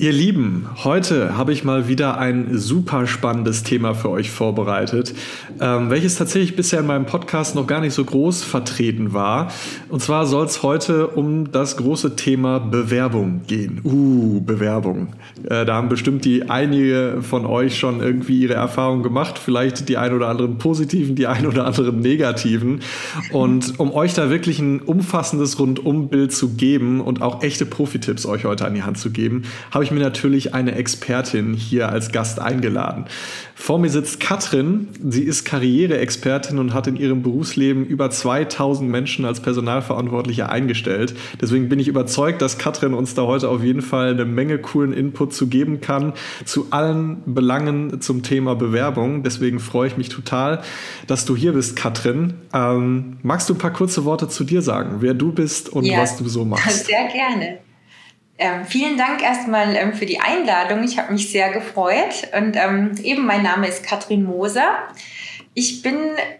Ihr Lieben, heute habe ich mal wieder ein super spannendes Thema für euch vorbereitet, ähm, welches tatsächlich bisher in meinem Podcast noch gar nicht so groß vertreten war. Und zwar soll es heute um das große Thema Bewerbung gehen. Uh, Bewerbung. Äh, da haben bestimmt die einige von euch schon irgendwie ihre Erfahrungen gemacht, vielleicht die ein oder anderen positiven, die ein oder anderen negativen. Und um euch da wirklich ein umfassendes Rundumbild zu geben und auch echte Profi-Tipps euch heute an die Hand zu geben, habe ich ich mir natürlich eine Expertin hier als Gast eingeladen. Vor mir sitzt Katrin. Sie ist Karriereexpertin und hat in ihrem Berufsleben über 2000 Menschen als Personalverantwortliche eingestellt. Deswegen bin ich überzeugt, dass Katrin uns da heute auf jeden Fall eine Menge coolen Input zu geben kann zu allen Belangen zum Thema Bewerbung. Deswegen freue ich mich total, dass du hier bist, Katrin. Ähm, magst du ein paar kurze Worte zu dir sagen, wer du bist und ja, was du so machst? Sehr gerne. Ähm, vielen Dank erstmal ähm, für die Einladung. Ich habe mich sehr gefreut. Und ähm, eben, mein Name ist Katrin Moser. Ich bin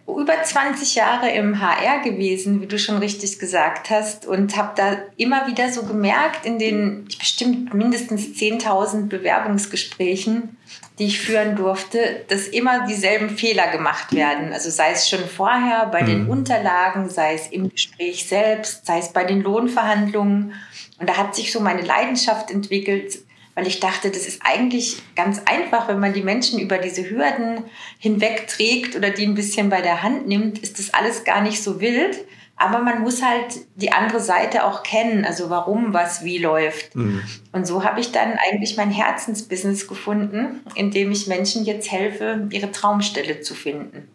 über 20 Jahre im HR gewesen, wie du schon richtig gesagt hast, und habe da immer wieder so gemerkt in den bestimmt mindestens 10.000 Bewerbungsgesprächen, die ich führen durfte, dass immer dieselben Fehler gemacht werden. Also sei es schon vorher bei mhm. den Unterlagen, sei es im Gespräch selbst, sei es bei den Lohnverhandlungen. Und da hat sich so meine Leidenschaft entwickelt, weil ich dachte, das ist eigentlich ganz einfach, wenn man die Menschen über diese Hürden hinwegträgt oder die ein bisschen bei der Hand nimmt, ist das alles gar nicht so wild. Aber man muss halt die andere Seite auch kennen, also warum was wie läuft. Mhm. Und so habe ich dann eigentlich mein Herzensbusiness gefunden, in dem ich Menschen jetzt helfe, ihre Traumstelle zu finden.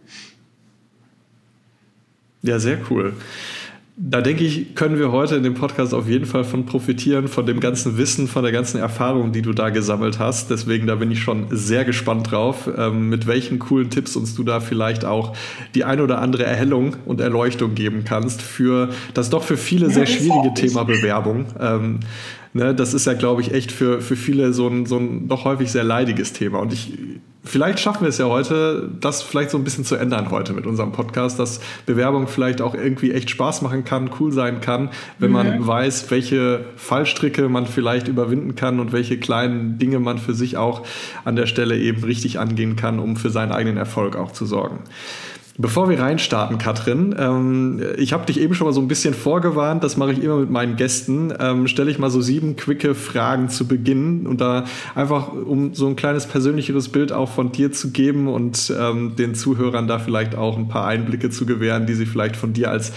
Ja, sehr cool. Da denke ich, können wir heute in dem Podcast auf jeden Fall von profitieren, von dem ganzen Wissen, von der ganzen Erfahrung, die du da gesammelt hast. Deswegen, da bin ich schon sehr gespannt drauf, ähm, mit welchen coolen Tipps uns du da vielleicht auch die ein oder andere Erhellung und Erleuchtung geben kannst für das doch für viele sehr schwierige Thema Bewerbung. Ähm, ne, das ist ja, glaube ich, echt für, für viele so ein, so ein doch häufig sehr leidiges Thema. Und ich vielleicht schaffen wir es ja heute, das vielleicht so ein bisschen zu ändern heute mit unserem Podcast, dass Bewerbung vielleicht auch irgendwie echt Spaß machen kann, cool sein kann, wenn mhm. man weiß, welche Fallstricke man vielleicht überwinden kann und welche kleinen Dinge man für sich auch an der Stelle eben richtig angehen kann, um für seinen eigenen Erfolg auch zu sorgen. Bevor wir reinstarten, Katrin, ähm, ich habe dich eben schon mal so ein bisschen vorgewarnt, das mache ich immer mit meinen Gästen, ähm, stelle ich mal so sieben quicke Fragen zu Beginn und da einfach, um so ein kleines persönlicheres Bild auch von dir zu geben und ähm, den Zuhörern da vielleicht auch ein paar Einblicke zu gewähren, die sie vielleicht von dir als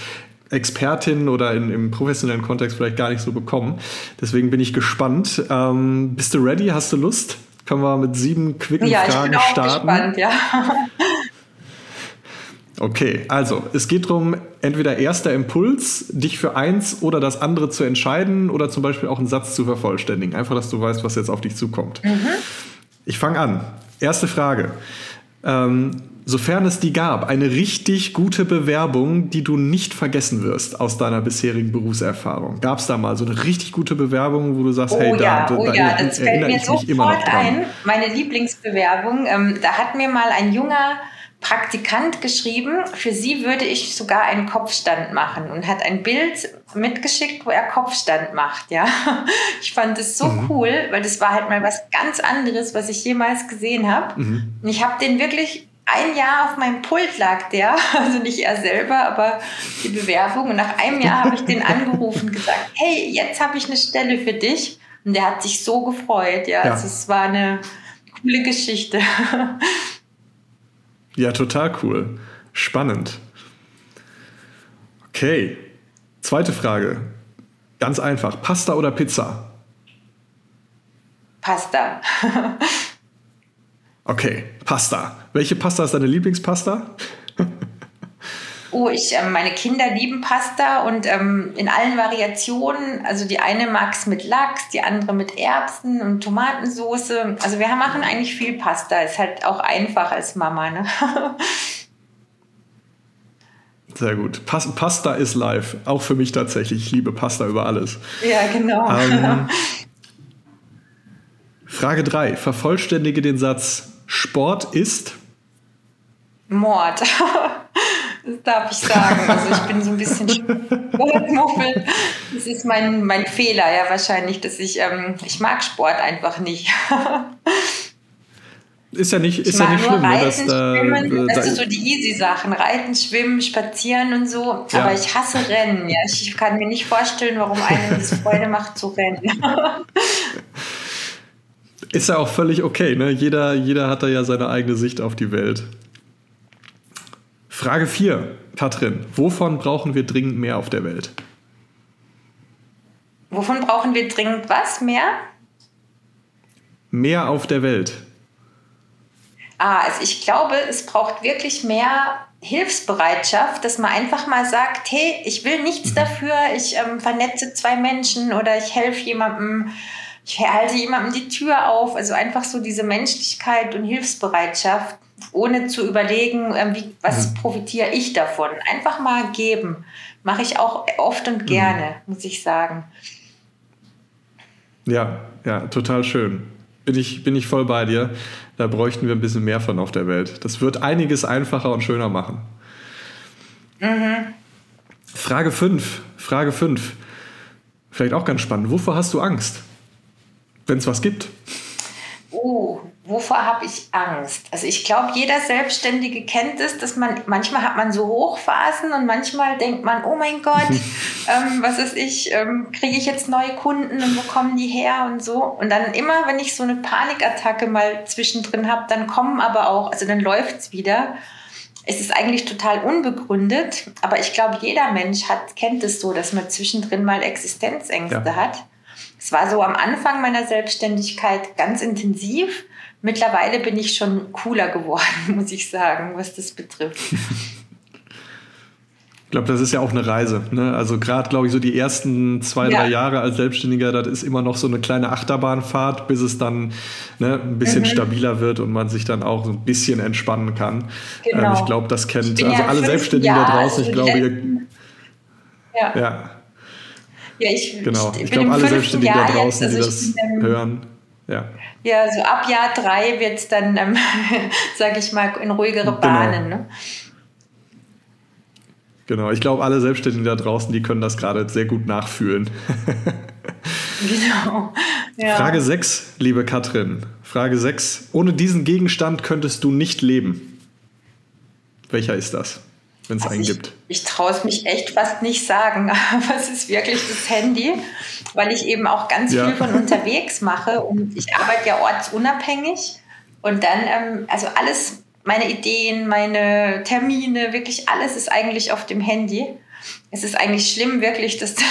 Expertin oder in, im professionellen Kontext vielleicht gar nicht so bekommen. Deswegen bin ich gespannt. Ähm, bist du ready? Hast du Lust? Können wir mit sieben quicken ja, Fragen starten? Ja, ich bin auch gespannt, ja. Okay, also es geht darum, entweder erster Impuls, dich für eins oder das andere zu entscheiden oder zum Beispiel auch einen Satz zu vervollständigen. Einfach, dass du weißt, was jetzt auf dich zukommt. Mhm. Ich fange an. Erste Frage. Ähm, sofern es die gab, eine richtig gute Bewerbung, die du nicht vergessen wirst aus deiner bisherigen Berufserfahrung. Gab es da mal so eine richtig gute Bewerbung, wo du sagst, oh, hey, ja, da, oh, da ja, das fällt mir sofort ein. Meine Lieblingsbewerbung, ähm, da hat mir mal ein junger Praktikant geschrieben, für sie würde ich sogar einen Kopfstand machen und hat ein Bild mitgeschickt, wo er Kopfstand macht, ja. Ich fand es so mhm. cool, weil das war halt mal was ganz anderes, was ich jemals gesehen habe. Mhm. Und ich habe den wirklich ein Jahr auf meinem Pult lag der, also nicht er selber, aber die Bewerbung. Und nach einem Jahr habe ich den angerufen und gesagt, hey, jetzt habe ich eine Stelle für dich. Und der hat sich so gefreut, ja. ja. Also es war eine coole Geschichte. Ja, total cool. Spannend. Okay. Zweite Frage. Ganz einfach. Pasta oder Pizza? Pasta. okay, Pasta. Welche Pasta ist deine Lieblingspasta? Oh, ich, äh, meine Kinder lieben Pasta und ähm, in allen Variationen. Also die eine mag es mit Lachs, die andere mit Erbsen und Tomatensoße. Also wir machen eigentlich viel Pasta. Ist halt auch einfach als Mama. Ne? Sehr gut. Pas Pasta ist live. Auch für mich tatsächlich. Ich liebe Pasta über alles. Ja, genau. Ähm, Frage 3. Vervollständige den Satz: Sport ist Mord. Das darf ich sagen. Also ich bin so ein bisschen Sportmuffel. Das ist mein, mein Fehler, ja wahrscheinlich, dass ich, ähm, ich mag Sport einfach nicht. Ist ja nicht, ist ja nicht schlimm. Ne, Reiten, dass, schwimmen, äh, das ist so die easy Sachen. Reiten, schwimmen, spazieren und so. Ja. Aber ich hasse Rennen. Ja. Ich kann mir nicht vorstellen, warum einem das Freude macht zu rennen. Ist ja auch völlig okay. Ne? Jeder, jeder hat da ja seine eigene Sicht auf die Welt. Frage 4, Katrin. Wovon brauchen wir dringend mehr auf der Welt? Wovon brauchen wir dringend was? Mehr? Mehr auf der Welt. Ah, also ich glaube, es braucht wirklich mehr Hilfsbereitschaft, dass man einfach mal sagt, hey, ich will nichts mhm. dafür, ich ähm, vernetze zwei Menschen oder ich helfe jemandem, ich halte jemandem die Tür auf. Also einfach so diese Menschlichkeit und Hilfsbereitschaft, ohne zu überlegen, ähm, wie, was mhm. profitiere ich davon. Einfach mal geben. Mache ich auch oft und mhm. gerne, mhm. muss ich sagen. Ja, ja, total schön. Bin ich, bin ich voll bei dir. Da bräuchten wir ein bisschen mehr von auf der Welt. Das wird einiges einfacher und schöner machen. Mhm. Frage 5. Frage 5. Vielleicht auch ganz spannend. Wovor hast du Angst? Wenn es was gibt. Oh, wovor habe ich Angst? Also ich glaube, jeder Selbstständige kennt es, dass man manchmal hat man so Hochphasen und manchmal denkt man, oh mein Gott, ähm, was ist ich, ähm, kriege ich jetzt neue Kunden und wo kommen die her und so. Und dann immer, wenn ich so eine Panikattacke mal zwischendrin habe, dann kommen aber auch, also dann läuft es wieder. Es ist eigentlich total unbegründet, aber ich glaube, jeder Mensch hat, kennt es so, dass man zwischendrin mal Existenzängste ja. hat. Es war so am Anfang meiner Selbstständigkeit ganz intensiv. Mittlerweile bin ich schon cooler geworden, muss ich sagen, was das betrifft. Ich glaube, das ist ja auch eine Reise. Ne? Also gerade, glaube ich, so die ersten zwei, ja. drei Jahre als Selbstständiger, das ist immer noch so eine kleine Achterbahnfahrt, bis es dann ne, ein bisschen mhm. stabiler wird und man sich dann auch so ein bisschen entspannen kann. Genau. Ähm, ich glaube, das kennt also ja alle Selbstständigen da draußen. Ich glaube, ihr, ja. ja. Ja, ich, genau. Ich, ich glaube, alle Selbstständigen da draußen, jetzt, also die das bin, hören. Ja. ja, so ab Jahr drei wird es dann, ähm, sage ich mal, in ruhigere genau. Bahnen. Ne? Genau, ich glaube, alle Selbstständigen da draußen, die können das gerade sehr gut nachfühlen. genau. Ja. Frage 6, liebe Katrin. Frage 6. Ohne diesen Gegenstand könntest du nicht leben. Welcher ist das? Wenn es also einen ich, gibt? Ich traue es mich echt fast nicht sagen, aber es ist wirklich das Handy, weil ich eben auch ganz ja. viel von unterwegs mache und ich arbeite ja ortsunabhängig und dann, ähm, also alles, meine Ideen, meine Termine, wirklich alles ist eigentlich auf dem Handy. Es ist eigentlich schlimm, wirklich, dass das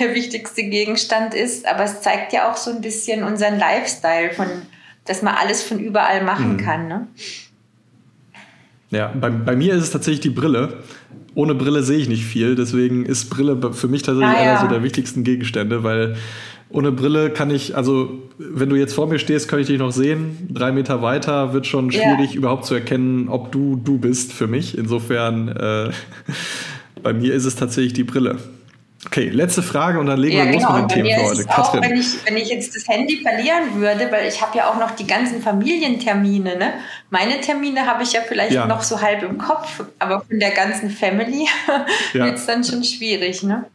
der wichtigste Gegenstand ist, aber es zeigt ja auch so ein bisschen unseren Lifestyle, von, dass man alles von überall machen mhm. kann. Ne? Ja, bei, bei mir ist es tatsächlich die Brille. Ohne Brille sehe ich nicht viel, deswegen ist Brille für mich tatsächlich ah, ja. einer so der wichtigsten Gegenstände, weil ohne Brille kann ich, also wenn du jetzt vor mir stehst, kann ich dich noch sehen. Drei Meter weiter wird schon schwierig, ja. überhaupt zu erkennen, ob du du bist für mich. Insofern, äh, bei mir ist es tatsächlich die Brille. Okay, letzte Frage und dann legen ja, wir genau. los mit den Themen für heute. Auch, wenn, ich, wenn ich jetzt das Handy verlieren würde, weil ich habe ja auch noch die ganzen Familientermine. Ne? Meine Termine habe ich ja vielleicht ja. noch so halb im Kopf, aber von der ganzen Family ja. wird es dann schon schwierig. Ne?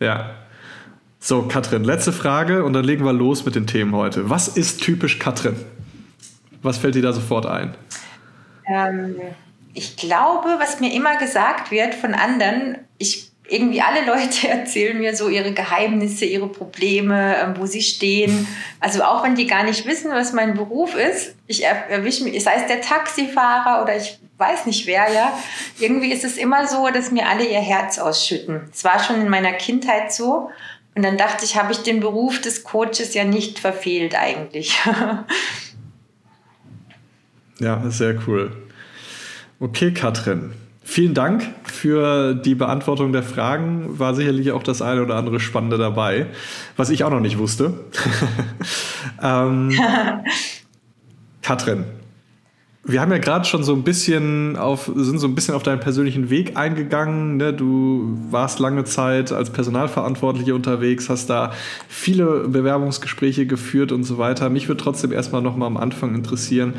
Ja. So, Katrin, letzte Frage und dann legen wir los mit den Themen heute. Was ist typisch Katrin? Was fällt dir da sofort ein? Ähm, ich glaube, was mir immer gesagt wird von anderen, ich irgendwie alle Leute erzählen mir so ihre Geheimnisse, ihre Probleme, ähm, wo sie stehen. Also auch wenn die gar nicht wissen, was mein Beruf ist, ich erwische mich, sei es der Taxifahrer oder ich weiß nicht wer, ja. Irgendwie ist es immer so, dass mir alle ihr Herz ausschütten. Es war schon in meiner Kindheit so. Und dann dachte ich, habe ich den Beruf des Coaches ja nicht verfehlt eigentlich. ja, sehr cool. Okay, Katrin. Vielen Dank für die Beantwortung der Fragen. War sicherlich auch das eine oder andere Spannende dabei, was ich auch noch nicht wusste. ähm, Katrin, wir haben ja gerade schon so ein bisschen auf, sind so ein bisschen auf deinen persönlichen Weg eingegangen. Ne? Du warst lange Zeit als Personalverantwortliche unterwegs, hast da viele Bewerbungsgespräche geführt und so weiter. Mich würde trotzdem erstmal noch mal am Anfang interessieren,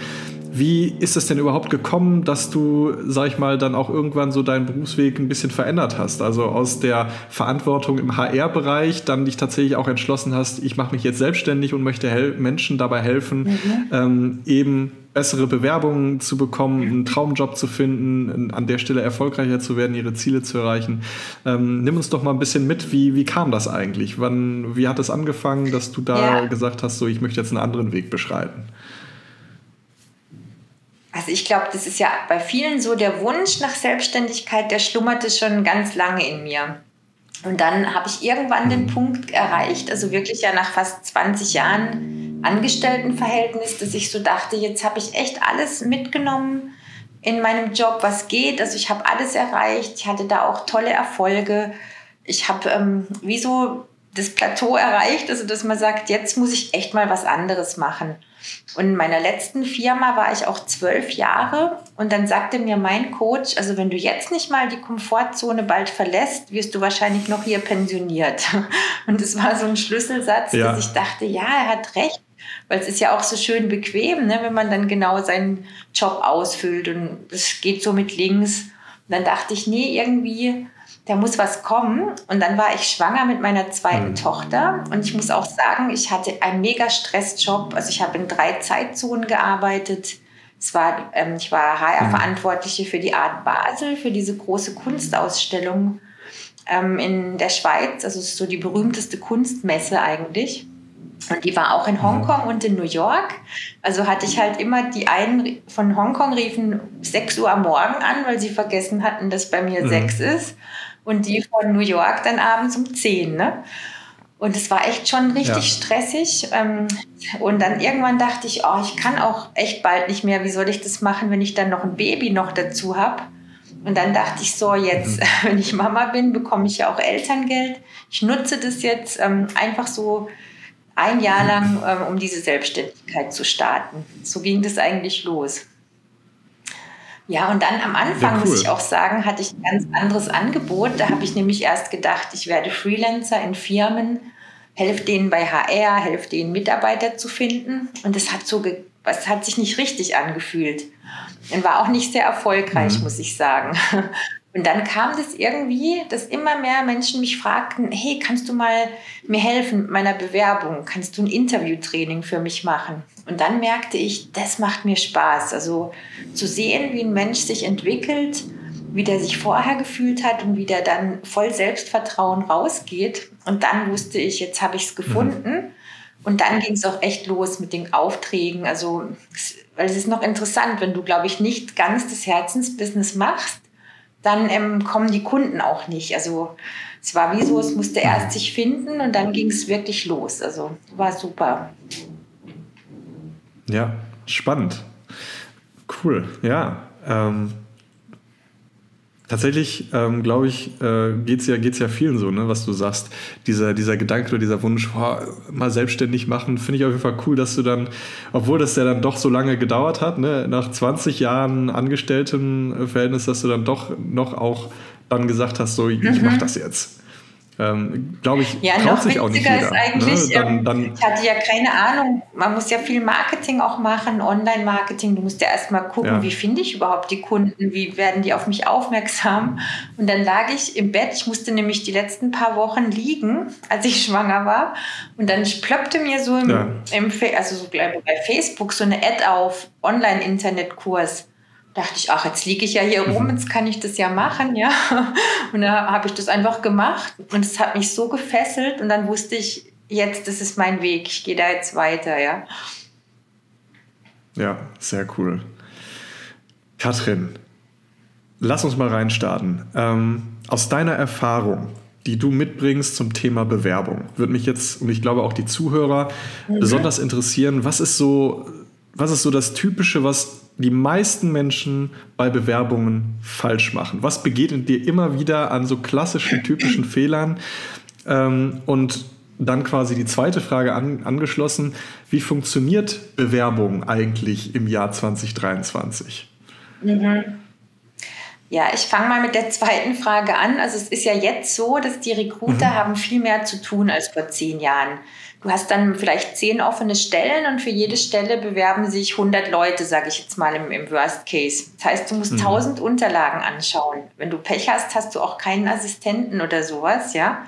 wie ist es denn überhaupt gekommen, dass du, sag ich mal, dann auch irgendwann so deinen Berufsweg ein bisschen verändert hast? Also aus der Verantwortung im HR-Bereich dann dich tatsächlich auch entschlossen hast, ich mache mich jetzt selbstständig und möchte Menschen dabei helfen, mhm. ähm, eben bessere Bewerbungen zu bekommen, einen Traumjob zu finden, an der Stelle erfolgreicher zu werden, ihre Ziele zu erreichen. Ähm, nimm uns doch mal ein bisschen mit, wie, wie kam das eigentlich? Wann, wie hat es angefangen, dass du da ja. gesagt hast, so ich möchte jetzt einen anderen Weg beschreiten? Also ich glaube, das ist ja bei vielen so der Wunsch nach Selbstständigkeit, der schlummerte schon ganz lange in mir. Und dann habe ich irgendwann den Punkt erreicht, also wirklich ja nach fast 20 Jahren Angestelltenverhältnis, dass ich so dachte, jetzt habe ich echt alles mitgenommen in meinem Job, was geht. Also ich habe alles erreicht, ich hatte da auch tolle Erfolge. Ich habe ähm, wie so das Plateau erreicht, also dass man sagt, jetzt muss ich echt mal was anderes machen. Und in meiner letzten Firma war ich auch zwölf Jahre und dann sagte mir mein Coach, also wenn du jetzt nicht mal die Komfortzone bald verlässt, wirst du wahrscheinlich noch hier pensioniert. Und es war so ein Schlüsselsatz, ja. dass ich dachte, ja, er hat recht, weil es ist ja auch so schön bequem, ne, wenn man dann genau seinen Job ausfüllt und es geht so mit links. Und dann dachte ich, nee, irgendwie da muss was kommen. Und dann war ich schwanger mit meiner zweiten mhm. Tochter. Und ich muss auch sagen, ich hatte einen mega Stressjob. Also ich habe in drei Zeitzonen gearbeitet. Es war, ähm, ich war HR-Verantwortliche für die Art Basel, für diese große Kunstausstellung ähm, in der Schweiz. Also es ist so die berühmteste Kunstmesse eigentlich. Und die war auch in Hongkong und in New York. Also hatte ich halt immer die einen von Hongkong riefen 6 Uhr am Morgen an, weil sie vergessen hatten, dass bei mir mhm. 6 ist und die von New York dann abends um 10. Ne? Und es war echt schon richtig ja. stressig. Ähm, und dann irgendwann dachte ich, oh, ich kann auch echt bald nicht mehr. Wie soll ich das machen, wenn ich dann noch ein Baby noch dazu habe? Und dann dachte ich so, jetzt, mhm. wenn ich Mama bin, bekomme ich ja auch Elterngeld. Ich nutze das jetzt ähm, einfach so ein Jahr lang, ähm, um diese Selbstständigkeit zu starten. So ging das eigentlich los. Ja, und dann am Anfang, ja, cool. muss ich auch sagen, hatte ich ein ganz anderes Angebot. Da habe ich nämlich erst gedacht, ich werde Freelancer in Firmen, helfe denen bei HR, helfe denen Mitarbeiter zu finden. Und das hat so, es hat sich nicht richtig angefühlt. Und war auch nicht sehr erfolgreich, mhm. muss ich sagen. Und dann kam das irgendwie, dass immer mehr Menschen mich fragten, hey, kannst du mal mir helfen mit meiner Bewerbung? Kannst du ein Interviewtraining für mich machen? Und dann merkte ich, das macht mir Spaß. Also zu sehen, wie ein Mensch sich entwickelt, wie der sich vorher gefühlt hat und wie der dann voll Selbstvertrauen rausgeht. Und dann wusste ich, jetzt habe ich es gefunden. Mhm. Und dann ging es auch echt los mit den Aufträgen. Also, weil es ist noch interessant, wenn du, glaube ich, nicht ganz das Herzensbusiness machst, dann ähm, kommen die Kunden auch nicht. Also es war wie so, es musste erst sich finden und dann ging es wirklich los. Also war super. Ja, spannend. Cool, ja. Ähm, tatsächlich, ähm, glaube ich, äh, geht es ja, geht's ja vielen so, ne, was du sagst. Dieser, dieser Gedanke oder dieser Wunsch, boah, mal selbstständig machen, finde ich auf jeden Fall cool, dass du dann, obwohl das ja dann doch so lange gedauert hat, ne, nach 20 Jahren Angestelltenverhältnis, dass du dann doch noch auch dann gesagt hast, so, ich mhm. mache das jetzt. Ähm, Glaube ich, ja, traut sich auch nicht jeder. Ist eigentlich, ne? dann, ähm, dann ich hatte ja keine Ahnung. Man muss ja viel Marketing auch machen, Online-Marketing. Du musst ja erstmal gucken, ja. wie finde ich überhaupt die Kunden, wie werden die auf mich aufmerksam. Und dann lag ich im Bett. Ich musste nämlich die letzten paar Wochen liegen, als ich schwanger war. Und dann plöppte mir so im, ja. im also so bei Facebook so eine Ad auf, Online-Internet-Kurs dachte ich, ach, jetzt liege ich ja hier rum, mhm. jetzt kann ich das ja machen, ja. Und da habe ich das einfach gemacht und es hat mich so gefesselt und dann wusste ich, jetzt, das ist mein Weg, ich gehe da jetzt weiter, ja. Ja, sehr cool. Katrin, lass uns mal reinstarten. Ähm, aus deiner Erfahrung, die du mitbringst zum Thema Bewerbung, würde mich jetzt und ich glaube auch die Zuhörer mhm. besonders interessieren, was ist so, was ist so das Typische, was die meisten Menschen bei Bewerbungen falsch machen? Was begegnet dir immer wieder an so klassischen, typischen Fehlern? Ähm, und dann quasi die zweite Frage an, angeschlossen. Wie funktioniert Bewerbung eigentlich im Jahr 2023? Mhm. Ja, ich fange mal mit der zweiten Frage an. Also es ist ja jetzt so, dass die Recruiter mhm. haben viel mehr zu tun als vor zehn Jahren. Du hast dann vielleicht zehn offene Stellen und für jede Stelle bewerben sich 100 Leute, sage ich jetzt mal im, im, Worst Case. Das heißt, du musst mhm. 1000 Unterlagen anschauen. Wenn du Pech hast, hast du auch keinen Assistenten oder sowas, ja.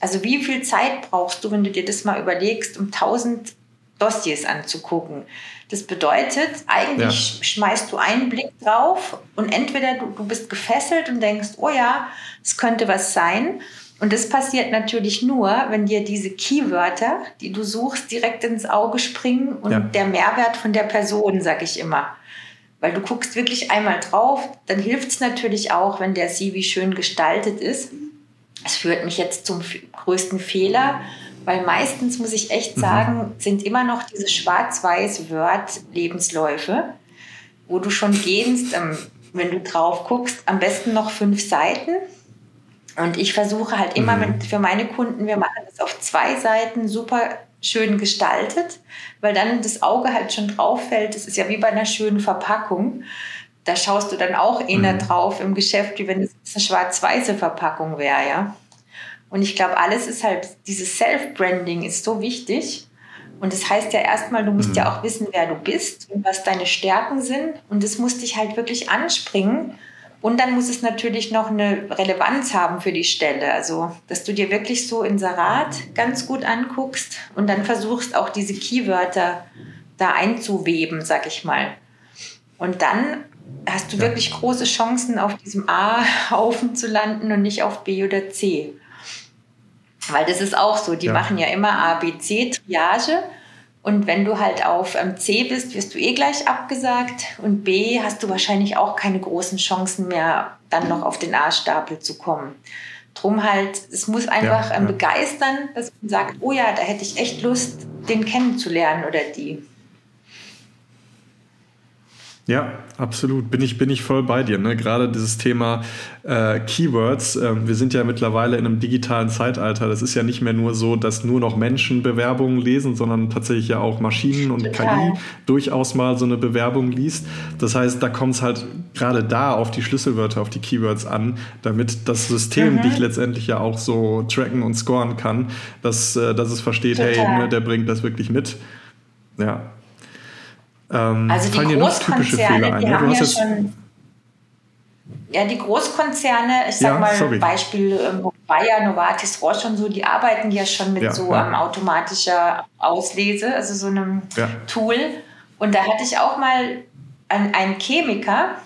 Also wie viel Zeit brauchst du, wenn du dir das mal überlegst, um 1000 Dossiers anzugucken? Das bedeutet, eigentlich ja. schmeißt du einen Blick drauf und entweder du, du bist gefesselt und denkst, oh ja, es könnte was sein und das passiert natürlich nur, wenn dir diese Keywörter, die du suchst, direkt ins Auge springen und ja. der Mehrwert von der Person, sag ich immer. Weil du guckst wirklich einmal drauf, dann hilft es natürlich auch, wenn der CV schön gestaltet ist. Es führt mich jetzt zum größten Fehler, weil meistens, muss ich echt mhm. sagen, mhm. sind immer noch diese schwarz-weiß Word-Lebensläufe, wo du schon gehst, ähm, wenn du drauf guckst, am besten noch fünf Seiten und ich versuche halt immer mhm. mit, für meine Kunden, wir machen das auf zwei Seiten super schön gestaltet, weil dann das Auge halt schon drauf fällt. Das ist ja wie bei einer schönen Verpackung. Da schaust du dann auch eher mhm. drauf im Geschäft, wie wenn es eine schwarz-weiße Verpackung wäre, ja. Und ich glaube, alles ist halt, dieses Self-Branding ist so wichtig. Und das heißt ja erstmal, du musst mhm. ja auch wissen, wer du bist und was deine Stärken sind. Und das muss dich halt wirklich anspringen. Und dann muss es natürlich noch eine Relevanz haben für die Stelle. Also, dass du dir wirklich so Inserat ganz gut anguckst und dann versuchst auch diese Keywörter da einzuweben, sag ich mal. Und dann hast du wirklich große Chancen, auf diesem A-Haufen zu landen und nicht auf B oder C. Weil das ist auch so, die ja. machen ja immer A, B, C, Triage. Und wenn du halt auf ähm, C bist, wirst du eh gleich abgesagt. Und B hast du wahrscheinlich auch keine großen Chancen mehr, dann noch auf den A-Stapel zu kommen. Drum halt, es muss einfach ja, ähm, ja. begeistern, dass man sagt, oh ja, da hätte ich echt Lust, den kennenzulernen oder die. Ja, absolut. Bin ich, bin ich voll bei dir. Ne? Gerade dieses Thema äh, Keywords. Äh, wir sind ja mittlerweile in einem digitalen Zeitalter. Das ist ja nicht mehr nur so, dass nur noch Menschen Bewerbungen lesen, sondern tatsächlich ja auch Maschinen und Total. KI durchaus mal so eine Bewerbung liest. Das heißt, da kommt es halt gerade da auf die Schlüsselwörter, auf die Keywords an, damit das System mhm. dich letztendlich ja auch so tracken und scoren kann, dass, äh, dass es versteht, Total. hey, ne, der bringt das wirklich mit. Ja, ähm, also die Großkonzerne, die haben ja schon. Ja, die Großkonzerne, ich sag ja, mal sorry. Beispiel ähm, Bayer, Novartis, Roche und so, die arbeiten ja schon mit ja, so ja. Ähm, automatischer Auslese, also so einem Tool. Und da hatte ich auch mal einen, einen Chemiker,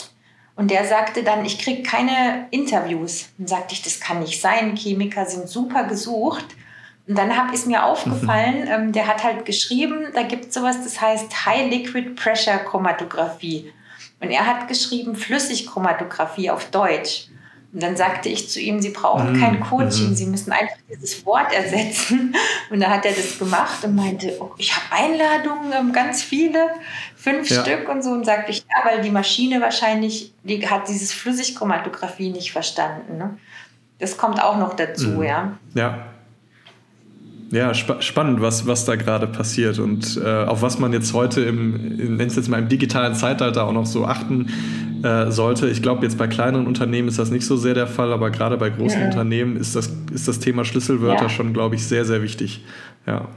und der sagte dann, ich kriege keine Interviews. Dann sagte ich, das kann nicht sein. Chemiker sind super gesucht. Und dann hab, ist mir aufgefallen, mhm. ähm, der hat halt geschrieben, da gibt es sowas, das heißt High Liquid Pressure Chromatographie. Und er hat geschrieben Flüssigchromatographie auf Deutsch. Und dann sagte ich zu ihm, Sie brauchen mhm. kein Coaching, mhm. Sie müssen einfach dieses Wort ersetzen. Und da hat er das gemacht und meinte, oh, ich habe Einladungen, ähm, ganz viele, fünf ja. Stück und so. Und sagte ich, ja, weil die Maschine wahrscheinlich, die hat dieses Flüssigchromatographie nicht verstanden. Ne? Das kommt auch noch dazu, mhm. ja. Ja, ja, spa spannend, was, was da gerade passiert und äh, auf was man jetzt heute im, wenn es jetzt mal im digitalen Zeitalter auch noch so achten äh, sollte. Ich glaube, jetzt bei kleineren Unternehmen ist das nicht so sehr der Fall, aber gerade bei großen ja. Unternehmen ist das, ist das Thema Schlüsselwörter ja. schon, glaube ich, sehr, sehr wichtig. Ja.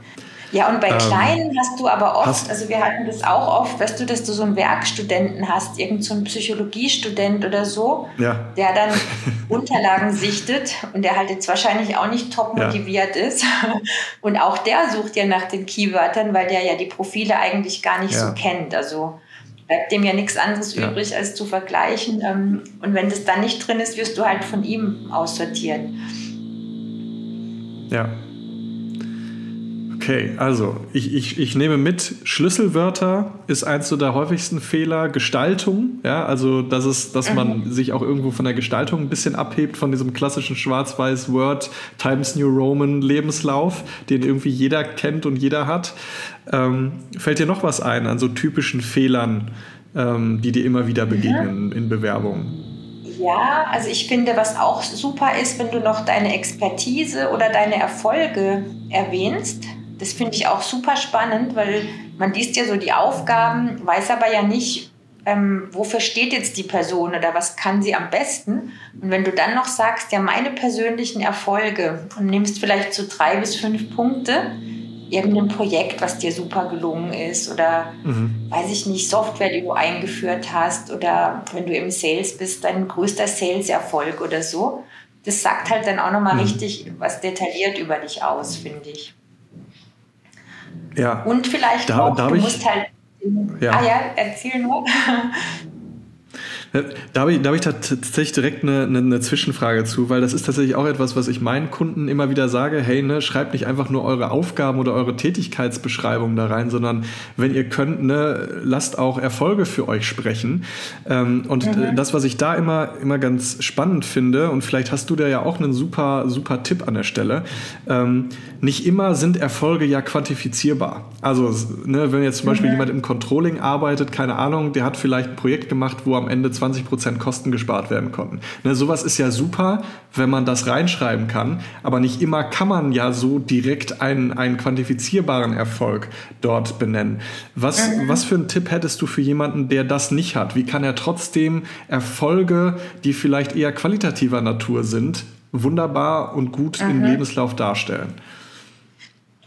Ja, und bei ähm, Kleinen hast du aber oft, also wir hatten das auch oft, weißt du, dass du so einen Werkstudenten hast, irgend so einen Psychologiestudent oder so, ja. der dann Unterlagen sichtet und der halt jetzt wahrscheinlich auch nicht top motiviert ja. ist. Und auch der sucht ja nach den Keywörtern, weil der ja die Profile eigentlich gar nicht ja. so kennt. Also bleibt dem ja nichts anderes übrig, als zu vergleichen. Ähm, und wenn das dann nicht drin ist, wirst du halt von ihm aussortieren. Ja. Okay, also ich, ich, ich nehme mit, Schlüsselwörter ist eins so der häufigsten Fehler. Gestaltung, ja, also das ist, dass man mhm. sich auch irgendwo von der Gestaltung ein bisschen abhebt, von diesem klassischen schwarz-weiß Word, Times New Roman Lebenslauf, den irgendwie jeder kennt und jeder hat. Ähm, fällt dir noch was ein an so typischen Fehlern, ähm, die dir immer wieder begegnen mhm. in Bewerbungen? Ja, also ich finde, was auch super ist, wenn du noch deine Expertise oder deine Erfolge erwähnst. Das finde ich auch super spannend, weil man liest ja so die Aufgaben, weiß aber ja nicht, ähm, wofür steht jetzt die Person oder was kann sie am besten. Und wenn du dann noch sagst, ja, meine persönlichen Erfolge und nimmst vielleicht so drei bis fünf Punkte, irgendein Projekt, was dir super gelungen ist oder mhm. weiß ich nicht, Software, die du eingeführt hast oder wenn du im Sales bist, dein größter Sales-Erfolg oder so. Das sagt halt dann auch nochmal mhm. richtig was detailliert über dich aus, finde ich. Ja. Und vielleicht da, auch, du musst halt. Ja. Ah ja, erzähl nur. Da habe ich, da hab ich tatsächlich direkt eine, eine, eine, Zwischenfrage zu, weil das ist tatsächlich auch etwas, was ich meinen Kunden immer wieder sage, hey, ne, schreibt nicht einfach nur eure Aufgaben oder eure Tätigkeitsbeschreibung da rein, sondern wenn ihr könnt, ne, lasst auch Erfolge für euch sprechen. Ähm, und mhm. das, was ich da immer, immer ganz spannend finde, und vielleicht hast du da ja auch einen super, super Tipp an der Stelle, ähm, nicht immer sind Erfolge ja quantifizierbar. Also, ne, wenn jetzt zum Beispiel mhm. jemand im Controlling arbeitet, keine Ahnung, der hat vielleicht ein Projekt gemacht, wo am Ende 20 Prozent Kosten gespart werden konnten. Ne, sowas ist ja super, wenn man das reinschreiben kann, aber nicht immer kann man ja so direkt einen, einen quantifizierbaren Erfolg dort benennen. Was, mhm. was für einen Tipp hättest du für jemanden, der das nicht hat? Wie kann er trotzdem Erfolge, die vielleicht eher qualitativer Natur sind, wunderbar und gut mhm. im Lebenslauf darstellen?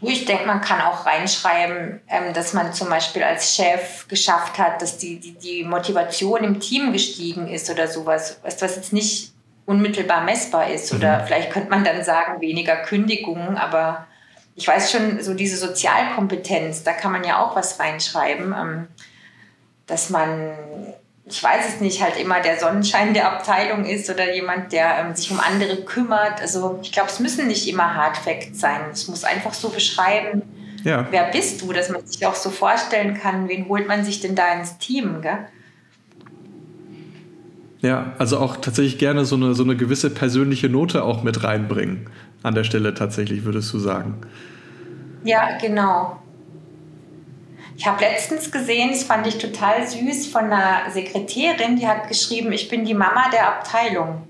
Ich denke, man kann auch reinschreiben, ähm, dass man zum Beispiel als Chef geschafft hat, dass die, die, die Motivation im Team gestiegen ist oder sowas, was, was jetzt nicht unmittelbar messbar ist. Oder mhm. vielleicht könnte man dann sagen, weniger Kündigungen, aber ich weiß schon, so diese Sozialkompetenz, da kann man ja auch was reinschreiben, ähm, dass man ich weiß es nicht, halt immer der Sonnenschein der Abteilung ist oder jemand, der ähm, sich um andere kümmert. Also ich glaube, es müssen nicht immer Hard Facts sein. Es muss einfach so beschreiben, ja. wer bist du, dass man sich auch so vorstellen kann, wen holt man sich denn da ins Team, gell? Ja, also auch tatsächlich gerne so eine, so eine gewisse persönliche Note auch mit reinbringen. An der Stelle tatsächlich, würdest du sagen. Ja, genau. Ich habe letztens gesehen, das fand ich total süß, von einer Sekretärin, die hat geschrieben, ich bin die Mama der Abteilung.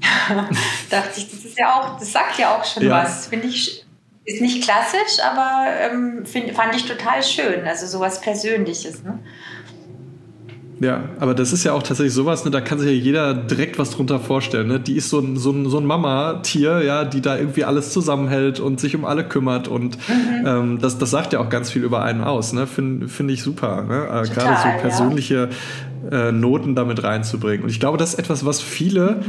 dachte ich, das ist ja auch, das sagt ja auch schon ja. was. Finde ich, ist nicht klassisch, aber ähm, find, fand ich total schön. Also sowas Persönliches. Ne? Ja, aber das ist ja auch tatsächlich sowas, ne, da kann sich ja jeder direkt was drunter vorstellen. Ne? Die ist so ein, so ein, so ein Mama-Tier, ja, die da irgendwie alles zusammenhält und sich um alle kümmert. Und mhm. ähm, das, das sagt ja auch ganz viel über einen aus. Ne? Finde find ich super. Ne? Äh, Gerade so persönliche ja. äh, Noten damit reinzubringen. Und ich glaube, das ist etwas, was viele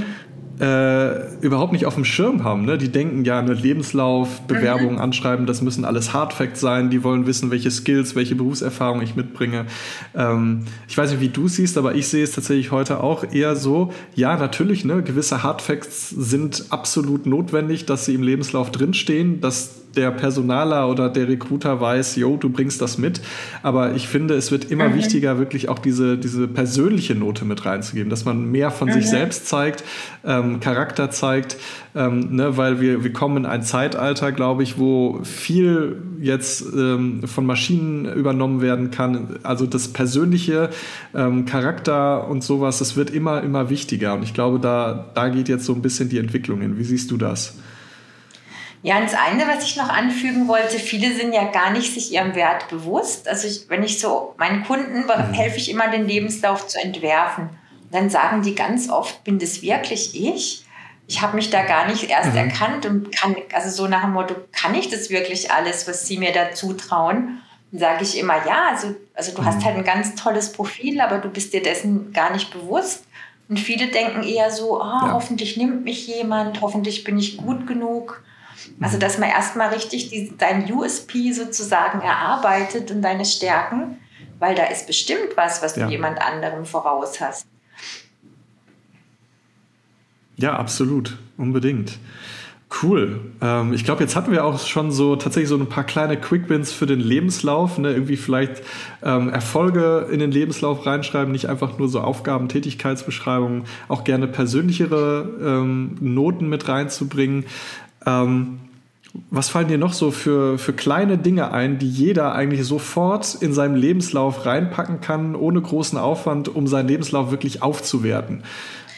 äh, überhaupt nicht auf dem Schirm haben. Ne? Die denken ja, eine Lebenslauf, Bewerbungen mhm. anschreiben, das müssen alles Hardfacts sein. Die wollen wissen, welche Skills, welche Berufserfahrung ich mitbringe. Ähm, ich weiß nicht, wie du siehst, aber ich sehe es tatsächlich heute auch eher so, ja, natürlich, ne, gewisse Hardfacts sind absolut notwendig, dass sie im Lebenslauf drinstehen, dass der Personaler oder der Recruiter weiß, yo, du bringst das mit. Aber ich finde, es wird immer mhm. wichtiger, wirklich auch diese, diese persönliche Note mit reinzugeben, dass man mehr von mhm. sich selbst zeigt, ähm, Charakter zeigt, ähm, ne, weil wir, wir kommen in ein Zeitalter, glaube ich, wo viel jetzt ähm, von Maschinen übernommen werden kann. Also das persönliche ähm, Charakter und sowas, das wird immer, immer wichtiger. Und ich glaube, da, da geht jetzt so ein bisschen die Entwicklung hin. Wie siehst du das? Ja, und das eine, was ich noch anfügen wollte, viele sind ja gar nicht sich ihrem Wert bewusst. Also ich, wenn ich so meinen Kunden mhm. helfe ich immer, den Lebenslauf zu entwerfen. Und dann sagen die ganz oft, bin das wirklich ich? Ich habe mich da gar nicht erst mhm. erkannt und kann, also so nach dem Motto, kann ich das wirklich alles, was sie mir da zutrauen? Dann sage ich immer, ja, also, also du mhm. hast halt ein ganz tolles Profil, aber du bist dir dessen gar nicht bewusst. Und viele denken eher so, oh, ja. hoffentlich nimmt mich jemand, hoffentlich bin ich gut genug. Also, dass man erstmal richtig die, dein USP sozusagen erarbeitet und deine Stärken, weil da ist bestimmt was, was ja. du jemand anderem voraus hast. Ja, absolut, unbedingt. Cool. Ähm, ich glaube, jetzt hatten wir auch schon so tatsächlich so ein paar kleine Quick-Wins für den Lebenslauf. Ne? Irgendwie vielleicht ähm, Erfolge in den Lebenslauf reinschreiben, nicht einfach nur so Aufgaben, Tätigkeitsbeschreibungen, auch gerne persönlichere ähm, Noten mit reinzubringen. Ähm, was fallen dir noch so für, für kleine Dinge ein, die jeder eigentlich sofort in seinem Lebenslauf reinpacken kann, ohne großen Aufwand, um seinen Lebenslauf wirklich aufzuwerten?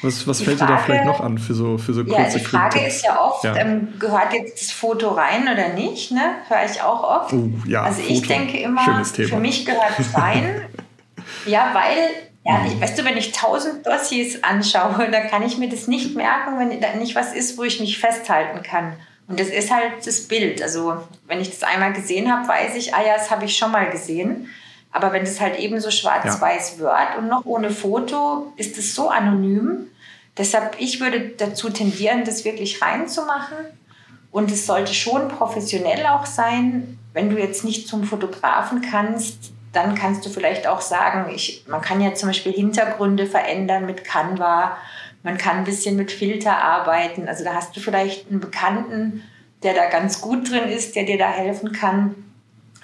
Was, was fällt Frage, dir da vielleicht noch an für so, für so kurze Ja, die Frage Clip ist ja oft, ja. Ähm, gehört jetzt das Foto rein oder nicht? Ne? Höre ich auch oft. Oh, ja, also ich denke immer, für mich gehört es rein. ja, weil ja, ich, weißt du, wenn ich tausend Dossiers anschaue, dann kann ich mir das nicht merken, wenn da nicht was ist, wo ich mich festhalten kann. Und das ist halt das Bild. Also wenn ich das einmal gesehen habe, weiß ich, ah ja, das habe ich schon mal gesehen. Aber wenn das halt eben so schwarz-weiß ja. wird und noch ohne Foto, ist es so anonym. Deshalb, ich würde dazu tendieren, das wirklich reinzumachen. Und es sollte schon professionell auch sein. Wenn du jetzt nicht zum Fotografen kannst, dann kannst du vielleicht auch sagen, ich, man kann ja zum Beispiel Hintergründe verändern mit Canva. Man kann ein bisschen mit Filter arbeiten. Also da hast du vielleicht einen Bekannten, der da ganz gut drin ist, der dir da helfen kann.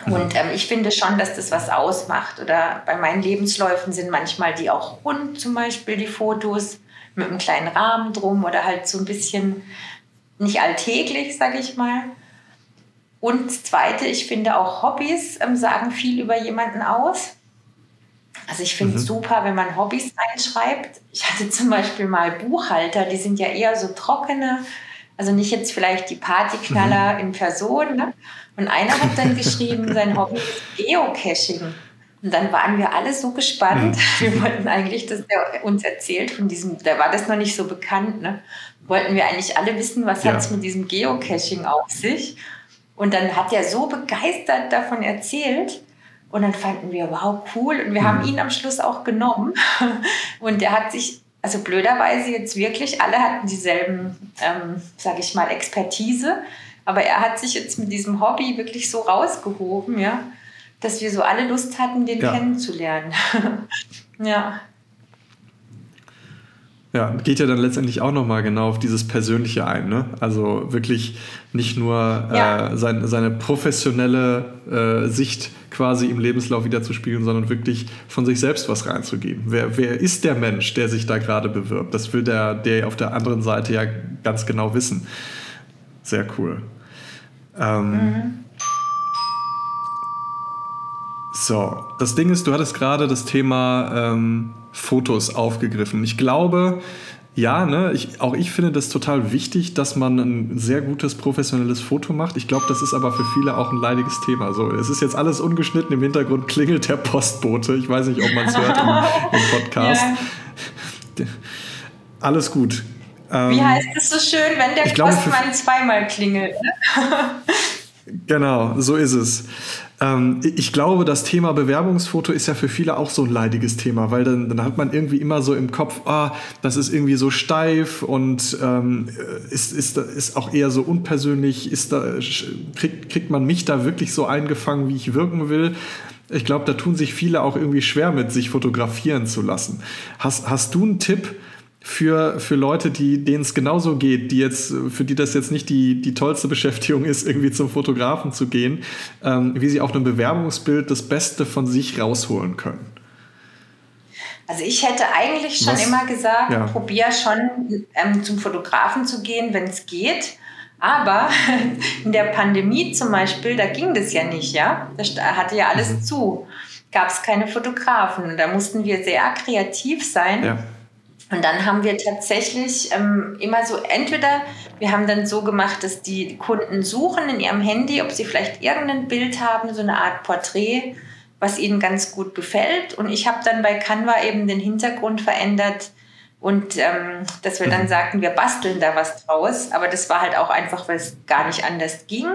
Mhm. Und ähm, ich finde schon, dass das was ausmacht. Oder bei meinen Lebensläufen sind manchmal die auch rund, zum Beispiel die Fotos mit einem kleinen Rahmen drum oder halt so ein bisschen nicht alltäglich, sage ich mal. Und Zweite, ich finde auch Hobbys ähm, sagen viel über jemanden aus. Also ich finde es mhm. super, wenn man Hobbys einschreibt. Ich hatte zum Beispiel mal Buchhalter, die sind ja eher so trockene, also nicht jetzt vielleicht die Partyknaller mhm. in Person. Ne? Und einer hat dann geschrieben, sein Hobby ist Geocaching. Und dann waren wir alle so gespannt. Mhm. Wir wollten eigentlich, dass er uns erzählt von diesem, da war das noch nicht so bekannt, ne? Wollten wir eigentlich alle wissen, was ja. hat es mit diesem Geocaching auf sich? Und dann hat er so begeistert davon erzählt. Und dann fanden wir, wow, cool. Und wir mhm. haben ihn am Schluss auch genommen. Und er hat sich, also blöderweise jetzt wirklich, alle hatten dieselben, ähm, sage ich mal, Expertise. Aber er hat sich jetzt mit diesem Hobby wirklich so rausgehoben, ja, dass wir so alle Lust hatten, den ja. kennenzulernen. ja. Ja, geht ja dann letztendlich auch nochmal genau auf dieses Persönliche ein. Ne? Also wirklich nicht nur ja. äh, sein, seine professionelle äh, Sicht quasi im Lebenslauf wieder zu spiegeln, sondern wirklich von sich selbst was reinzugeben. Wer, wer ist der Mensch, der sich da gerade bewirbt? Das will der, der auf der anderen Seite ja ganz genau wissen. Sehr cool. Ähm, mhm. So, das Ding ist, du hattest gerade das Thema ähm, Fotos aufgegriffen. Ich glaube, ja, ne, ich, auch ich finde das total wichtig, dass man ein sehr gutes professionelles Foto macht. Ich glaube, das ist aber für viele auch ein leidiges Thema. So, es ist jetzt alles ungeschnitten, im Hintergrund klingelt der Postbote. Ich weiß nicht, ob man es hört im, im Podcast. Ja. Alles gut. Wie ähm, heißt es so schön, wenn der Postmann zweimal klingelt? Ne? genau, so ist es. Ähm, ich glaube, das Thema Bewerbungsfoto ist ja für viele auch so ein leidiges Thema, weil dann, dann hat man irgendwie immer so im Kopf, ah, das ist irgendwie so steif und ähm, ist, ist, ist auch eher so unpersönlich. Ist da, kriegt, kriegt man mich da wirklich so eingefangen, wie ich wirken will? Ich glaube, da tun sich viele auch irgendwie schwer mit, sich fotografieren zu lassen. Hast, hast du einen Tipp? Für, für Leute, die, denen es genauso geht, die jetzt, für die das jetzt nicht die, die tollste Beschäftigung ist, irgendwie zum Fotografen zu gehen, ähm, wie sie auf einem Bewerbungsbild das Beste von sich rausholen können? Also ich hätte eigentlich schon Was? immer gesagt, ja. probier schon ähm, zum Fotografen zu gehen, wenn es geht. Aber in der Pandemie zum Beispiel, da ging das ja nicht, ja. Da hatte ja alles mhm. zu. Gab es keine Fotografen. Da mussten wir sehr kreativ sein. Ja und dann haben wir tatsächlich ähm, immer so, entweder wir haben dann so gemacht, dass die Kunden suchen in ihrem Handy, ob sie vielleicht irgendein Bild haben, so eine Art Porträt, was ihnen ganz gut gefällt. Und ich habe dann bei Canva eben den Hintergrund verändert und ähm, dass wir dann mhm. sagten, wir basteln da was draus. Aber das war halt auch einfach, weil es gar nicht anders ging.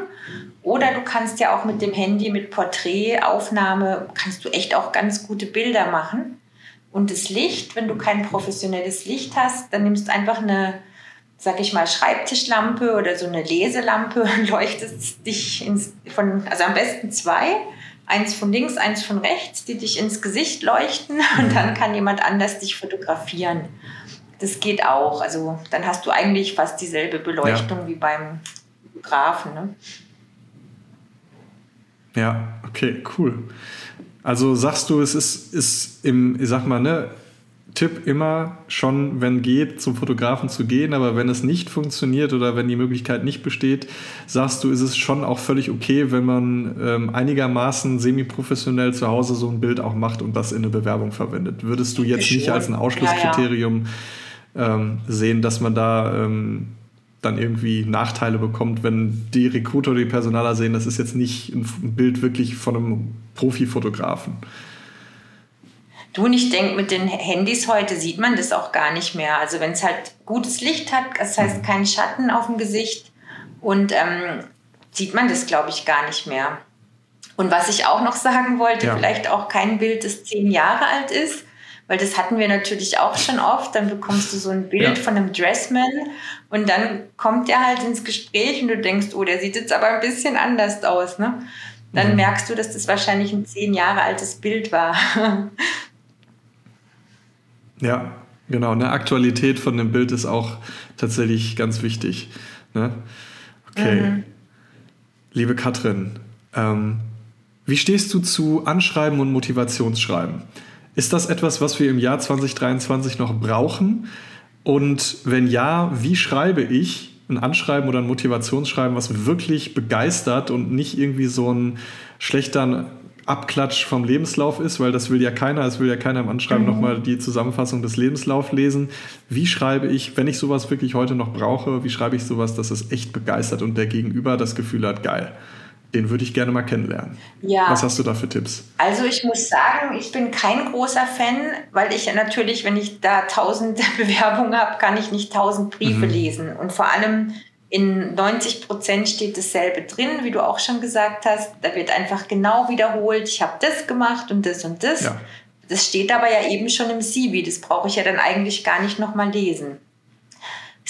Oder du kannst ja auch mit dem Handy, mit Porträtaufnahme, kannst du echt auch ganz gute Bilder machen. Und das Licht, wenn du kein professionelles Licht hast, dann nimmst du einfach eine, sag ich mal, Schreibtischlampe oder so eine Leselampe und leuchtest dich ins, von, also am besten zwei, eins von links, eins von rechts, die dich ins Gesicht leuchten und dann kann jemand anders dich fotografieren. Das geht auch. Also dann hast du eigentlich fast dieselbe Beleuchtung ja. wie beim Fotografen. Ne? Ja, okay, cool. Also sagst du, es ist, ist im, ich sag mal, ne, Tipp immer schon, wenn geht, zum Fotografen zu gehen, aber wenn es nicht funktioniert oder wenn die Möglichkeit nicht besteht, sagst du, ist es schon auch völlig okay, wenn man ähm, einigermaßen semi-professionell zu Hause so ein Bild auch macht und das in eine Bewerbung verwendet. Würdest du jetzt nicht als ein Ausschlusskriterium ja, ja. Ähm, sehen, dass man da ähm, dann irgendwie Nachteile bekommt, wenn die Recruiter oder die Personaler sehen, das ist jetzt nicht ein Bild wirklich von einem Profifotografen. Du und ich denke, mit den Handys heute sieht man das auch gar nicht mehr. Also wenn es halt gutes Licht hat, das heißt kein Schatten auf dem Gesicht Und ähm, sieht man das, glaube ich, gar nicht mehr. Und was ich auch noch sagen wollte, ja. vielleicht auch kein Bild, das zehn Jahre alt ist, weil das hatten wir natürlich auch schon oft. Dann bekommst du so ein Bild ja. von einem Dressman und dann kommt der halt ins Gespräch und du denkst, oh, der sieht jetzt aber ein bisschen anders aus. Ne? Dann mhm. merkst du, dass das wahrscheinlich ein zehn Jahre altes Bild war. ja, genau. Eine Aktualität von dem Bild ist auch tatsächlich ganz wichtig. Ne? Okay. Mhm. Liebe Katrin, ähm, wie stehst du zu Anschreiben und Motivationsschreiben? Ist das etwas, was wir im Jahr 2023 noch brauchen? Und wenn ja, wie schreibe ich ein Anschreiben oder ein Motivationsschreiben, was wirklich begeistert und nicht irgendwie so ein schlechter Abklatsch vom Lebenslauf ist, weil das will ja keiner, es will ja keiner im Anschreiben mhm. nochmal die Zusammenfassung des Lebenslaufs lesen. Wie schreibe ich, wenn ich sowas wirklich heute noch brauche, wie schreibe ich sowas, dass es echt begeistert und der Gegenüber das Gefühl hat, geil den würde ich gerne mal kennenlernen. Ja. Was hast du da für Tipps? Also ich muss sagen, ich bin kein großer Fan, weil ich natürlich, wenn ich da tausend Bewerbungen habe, kann ich nicht tausend Briefe mhm. lesen. Und vor allem in 90 Prozent steht dasselbe drin, wie du auch schon gesagt hast. Da wird einfach genau wiederholt, ich habe das gemacht und das und das. Ja. Das steht aber ja eben schon im CV. Das brauche ich ja dann eigentlich gar nicht nochmal lesen.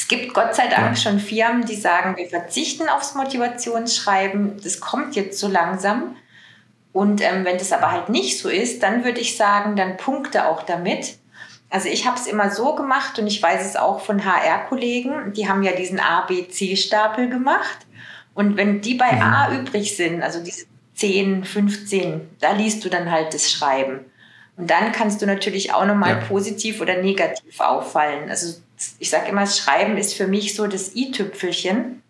Es gibt Gott sei Dank ja. schon Firmen, die sagen, wir verzichten aufs Motivationsschreiben. Das kommt jetzt so langsam. Und ähm, wenn das aber halt nicht so ist, dann würde ich sagen, dann punkte auch damit. Also ich habe es immer so gemacht und ich weiß es auch von HR-Kollegen, die haben ja diesen A, B, C-Stapel gemacht. Und wenn die bei mhm. A übrig sind, also diese 10, 15, da liest du dann halt das Schreiben. Und dann kannst du natürlich auch nochmal ja. positiv oder negativ auffallen. Also ich sage immer, das Schreiben ist für mich so das i-Tüpfelchen.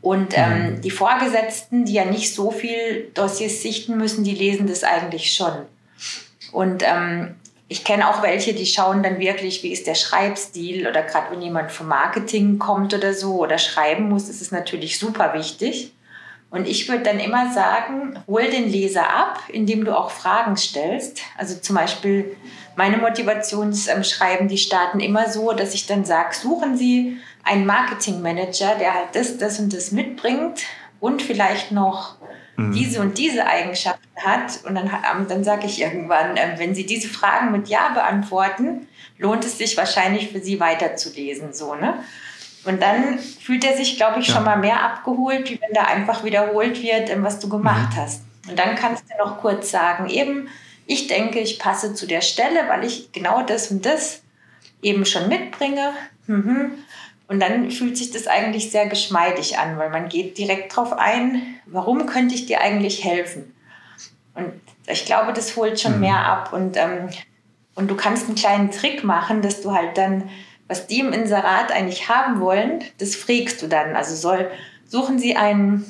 Und ähm, mhm. die Vorgesetzten, die ja nicht so viel Dossiers sichten müssen, die lesen das eigentlich schon. Und ähm, ich kenne auch welche, die schauen dann wirklich, wie ist der Schreibstil oder gerade wenn jemand vom Marketing kommt oder so oder schreiben muss, ist es natürlich super wichtig. Und ich würde dann immer sagen, hol den Leser ab, indem du auch Fragen stellst. Also zum Beispiel meine Motivationsschreiben, die starten immer so, dass ich dann sage, suchen Sie einen Marketingmanager, der halt das, das und das mitbringt und vielleicht noch mhm. diese und diese Eigenschaften hat. Und dann, dann sage ich irgendwann, ähm, wenn Sie diese Fragen mit Ja beantworten, lohnt es sich wahrscheinlich für Sie weiterzulesen. So, ne? Und dann fühlt er sich, glaube ich, ja. schon mal mehr abgeholt, wie wenn da einfach wiederholt wird, ähm, was du gemacht mhm. hast. Und dann kannst du noch kurz sagen, eben, ich denke, ich passe zu der Stelle, weil ich genau das und das eben schon mitbringe. Mhm. Und dann fühlt sich das eigentlich sehr geschmeidig an, weil man geht direkt darauf ein, warum könnte ich dir eigentlich helfen? Und ich glaube, das holt schon mhm. mehr ab. Und, ähm, und du kannst einen kleinen Trick machen, dass du halt dann was die im Inserat eigentlich haben wollen, das frägst du dann. Also soll, suchen sie einen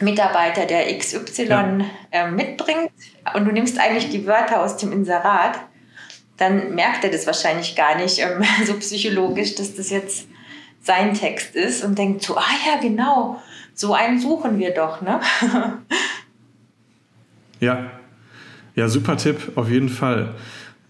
Mitarbeiter, der XY ja. äh, mitbringt und du nimmst eigentlich die Wörter aus dem Inserat, dann merkt er das wahrscheinlich gar nicht ähm, so psychologisch, dass das jetzt sein Text ist und denkt so, ah ja, genau, so einen suchen wir doch, ne? ja, ja, super Tipp, auf jeden Fall.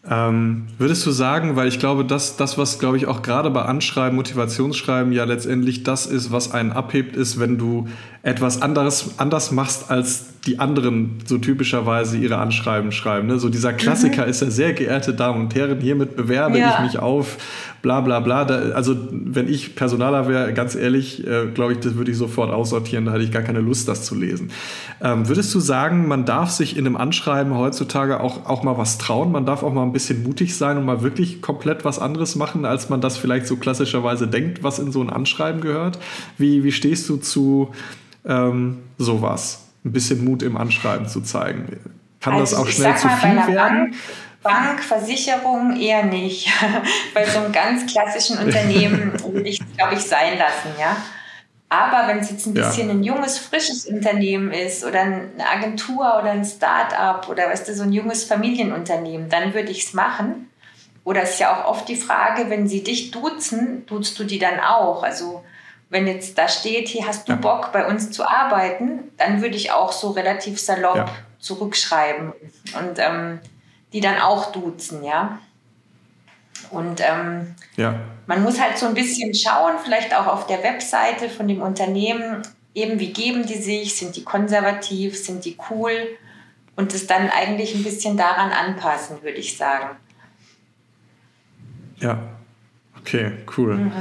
Ähm, würdest du sagen, weil ich glaube, dass das, was, glaube ich, auch gerade bei Anschreiben, Motivationsschreiben ja letztendlich das ist, was einen abhebt, ist, wenn du etwas anderes anders machst als die anderen so typischerweise ihre Anschreiben schreiben. Ne? So dieser Klassiker mhm. ist ja sehr geehrte Damen und Herren, hiermit bewerbe ja. ich mich auf, bla bla bla. Da, also wenn ich Personaler wäre, ganz ehrlich, äh, glaube ich, das würde ich sofort aussortieren, da hätte ich gar keine Lust, das zu lesen. Ähm, würdest du sagen, man darf sich in einem Anschreiben heutzutage auch, auch mal was trauen, man darf auch mal ein bisschen mutig sein und mal wirklich komplett was anderes machen, als man das vielleicht so klassischerweise denkt, was in so ein Anschreiben gehört? Wie, wie stehst du zu ähm, sowas? Ein bisschen Mut im Anschreiben zu zeigen. Kann also das auch schnell zu viel werden? Bank, Versicherung eher nicht. bei so einem ganz klassischen Unternehmen würde ich es, glaube ich, sein lassen, ja. Aber wenn es jetzt ein bisschen ja. ein junges, frisches Unternehmen ist oder eine Agentur oder ein Start-up oder weißt du, so ein junges Familienunternehmen, dann würde ich es machen. Oder es ist ja auch oft die Frage, wenn sie dich duzen, duzt du die dann auch. Also wenn jetzt da steht, hier hast du ja. Bock, bei uns zu arbeiten, dann würde ich auch so relativ salopp ja. zurückschreiben und ähm, die dann auch duzen, ja. Und ähm, ja. man muss halt so ein bisschen schauen, vielleicht auch auf der Webseite von dem Unternehmen, eben wie geben die sich, sind die konservativ, sind die cool und es dann eigentlich ein bisschen daran anpassen, würde ich sagen. Ja, okay, cool. Mhm.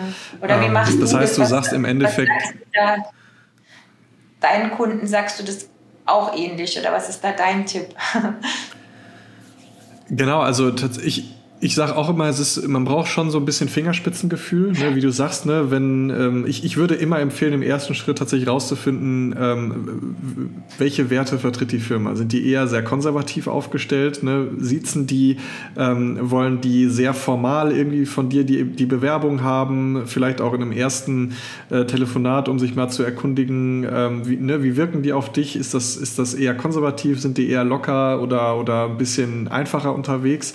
Oder wie ähm, machst das du heißt, das? du sagst im Endeffekt. Deinen Kunden sagst du das auch ähnlich oder was ist da dein Tipp? genau, also ich, ich sage auch immer, es ist, man braucht schon so ein bisschen Fingerspitzengefühl, ne, wie du sagst. Ne, wenn, ähm, ich, ich würde immer empfehlen, im ersten Schritt tatsächlich rauszufinden, ähm, welche Werte vertritt die Firma. Sind die eher sehr konservativ aufgestellt? Ne? Siezen die, ähm, wollen die sehr formal irgendwie von dir die, die Bewerbung haben, vielleicht auch in einem ersten äh, Telefonat, um sich mal zu erkundigen, ähm, wie, ne, wie wirken die auf dich? Ist das, ist das eher konservativ? Sind die eher locker oder, oder ein bisschen einfacher unterwegs?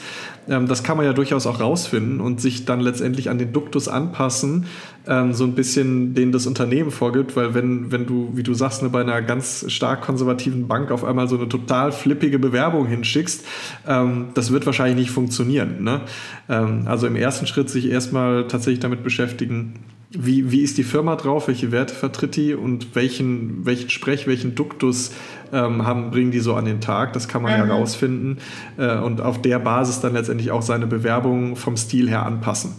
Ähm, das kann man ja durchaus auch rausfinden und sich dann letztendlich an den Duktus anpassen, ähm, so ein bisschen den das Unternehmen vorgibt, weil wenn, wenn du, wie du sagst, ne, bei einer ganz stark konservativen Bank auf einmal so eine total flippige Bewerbung hinschickst, ähm, das wird wahrscheinlich nicht funktionieren. Ne? Also im ersten Schritt sich erstmal tatsächlich damit beschäftigen, wie, wie ist die Firma drauf, welche Werte vertritt die und welchen, welchen Sprech, welchen Duktus ähm, haben, bringen die so an den Tag. Das kann man mhm. ja rausfinden äh, und auf der Basis dann letztendlich auch seine Bewerbung vom Stil her anpassen.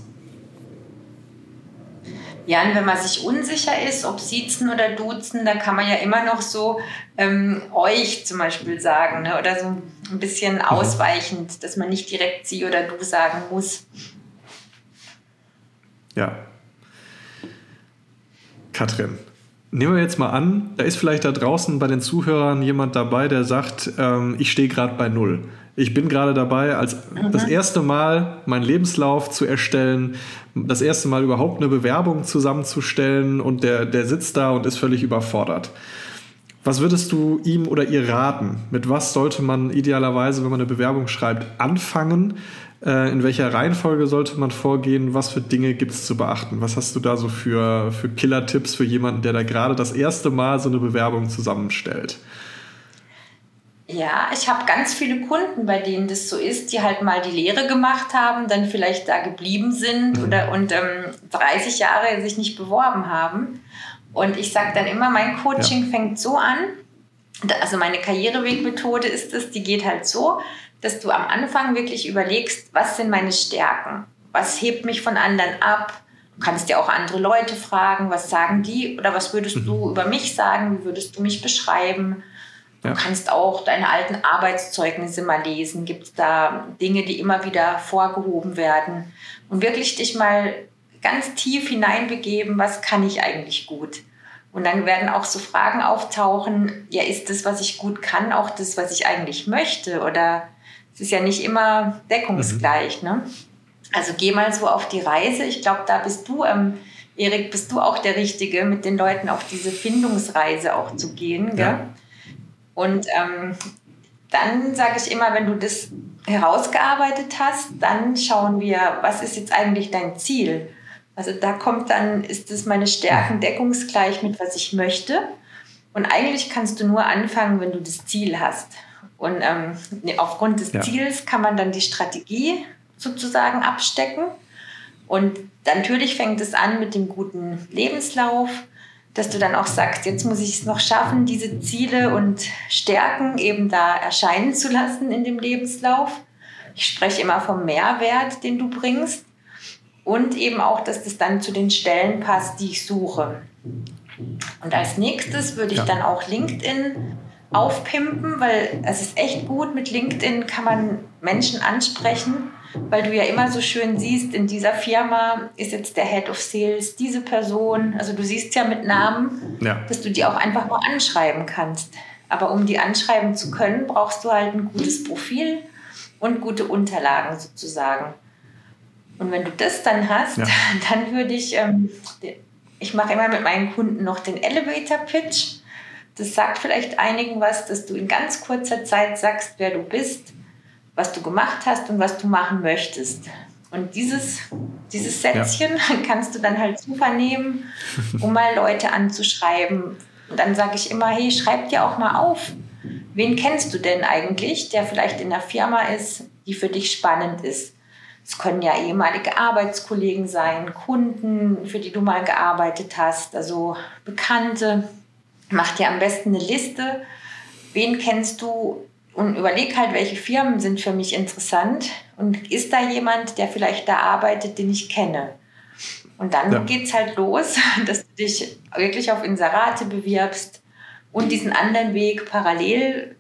Ja, und wenn man sich unsicher ist, ob siezen oder duzen, dann kann man ja immer noch so ähm, euch zum Beispiel sagen ne? oder so ein bisschen mhm. ausweichend, dass man nicht direkt sie oder du sagen muss. Ja, Katrin, nehmen wir jetzt mal an, da ist vielleicht da draußen bei den Zuhörern jemand dabei, der sagt, ähm, ich stehe gerade bei Null. Ich bin gerade dabei, als mhm. das erste Mal meinen Lebenslauf zu erstellen, das erste Mal überhaupt eine Bewerbung zusammenzustellen und der, der sitzt da und ist völlig überfordert. Was würdest du ihm oder ihr raten? Mit was sollte man idealerweise, wenn man eine Bewerbung schreibt, anfangen? Äh, in welcher Reihenfolge sollte man vorgehen? Was für Dinge gibt es zu beachten? Was hast du da so für, für Killer-Tipps für jemanden, der da gerade das erste Mal so eine Bewerbung zusammenstellt? Ja, ich habe ganz viele Kunden, bei denen das so ist, die halt mal die Lehre gemacht haben, dann vielleicht da geblieben sind mhm. oder und ähm, 30 Jahre sich nicht beworben haben. Und ich sage dann immer, mein Coaching ja. fängt so an, also meine Karrierewegmethode ist es, die geht halt so, dass du am Anfang wirklich überlegst, was sind meine Stärken? Was hebt mich von anderen ab? Du kannst dir auch andere Leute fragen, was sagen die oder was würdest mhm. du über mich sagen? Wie würdest du mich beschreiben? Ja. Du kannst auch deine alten Arbeitszeugnisse mal lesen. Gibt es da Dinge, die immer wieder vorgehoben werden? Und wirklich dich mal ganz tief hineinbegeben, was kann ich eigentlich gut? Und dann werden auch so Fragen auftauchen, ja, ist das, was ich gut kann, auch das, was ich eigentlich möchte? Oder es ist ja nicht immer deckungsgleich. Mhm. Ne? Also geh mal so auf die Reise. Ich glaube, da bist du, ähm, Erik, bist du auch der Richtige, mit den Leuten auf diese Findungsreise auch zu gehen. Ja. Und ähm, dann sage ich immer, wenn du das herausgearbeitet hast, dann schauen wir, was ist jetzt eigentlich dein Ziel? Also da kommt dann, ist es meine Stärken deckungsgleich mit, was ich möchte. Und eigentlich kannst du nur anfangen, wenn du das Ziel hast. Und ähm, aufgrund des ja. Ziels kann man dann die Strategie sozusagen abstecken. Und natürlich fängt es an mit dem guten Lebenslauf, dass du dann auch sagst, jetzt muss ich es noch schaffen, diese Ziele und Stärken eben da erscheinen zu lassen in dem Lebenslauf. Ich spreche immer vom Mehrwert, den du bringst. Und eben auch, dass das dann zu den Stellen passt, die ich suche. Und als nächstes würde ich ja. dann auch LinkedIn aufpimpen, weil es ist echt gut, mit LinkedIn kann man Menschen ansprechen, weil du ja immer so schön siehst, in dieser Firma ist jetzt der Head of Sales diese Person, also du siehst ja mit Namen, ja. dass du die auch einfach mal anschreiben kannst. Aber um die anschreiben zu können, brauchst du halt ein gutes Profil und gute Unterlagen sozusagen. Und wenn du das dann hast, ja. dann würde ich, ähm, ich mache immer mit meinen Kunden noch den Elevator Pitch. Das sagt vielleicht einigen was, dass du in ganz kurzer Zeit sagst, wer du bist, was du gemacht hast und was du machen möchtest. Und dieses, dieses Sätzchen ja. kannst du dann halt super nehmen, um mal Leute anzuschreiben. Und dann sage ich immer, hey, schreib dir auch mal auf. Wen kennst du denn eigentlich, der vielleicht in einer Firma ist, die für dich spannend ist? Es können ja ehemalige Arbeitskollegen sein, Kunden, für die du mal gearbeitet hast, also Bekannte. Mach dir am besten eine Liste. Wen kennst du? Und überleg halt, welche Firmen sind für mich interessant. Und ist da jemand, der vielleicht da arbeitet, den ich kenne? Und dann ja. geht es halt los, dass du dich wirklich auf Inserate bewirbst und diesen anderen Weg parallel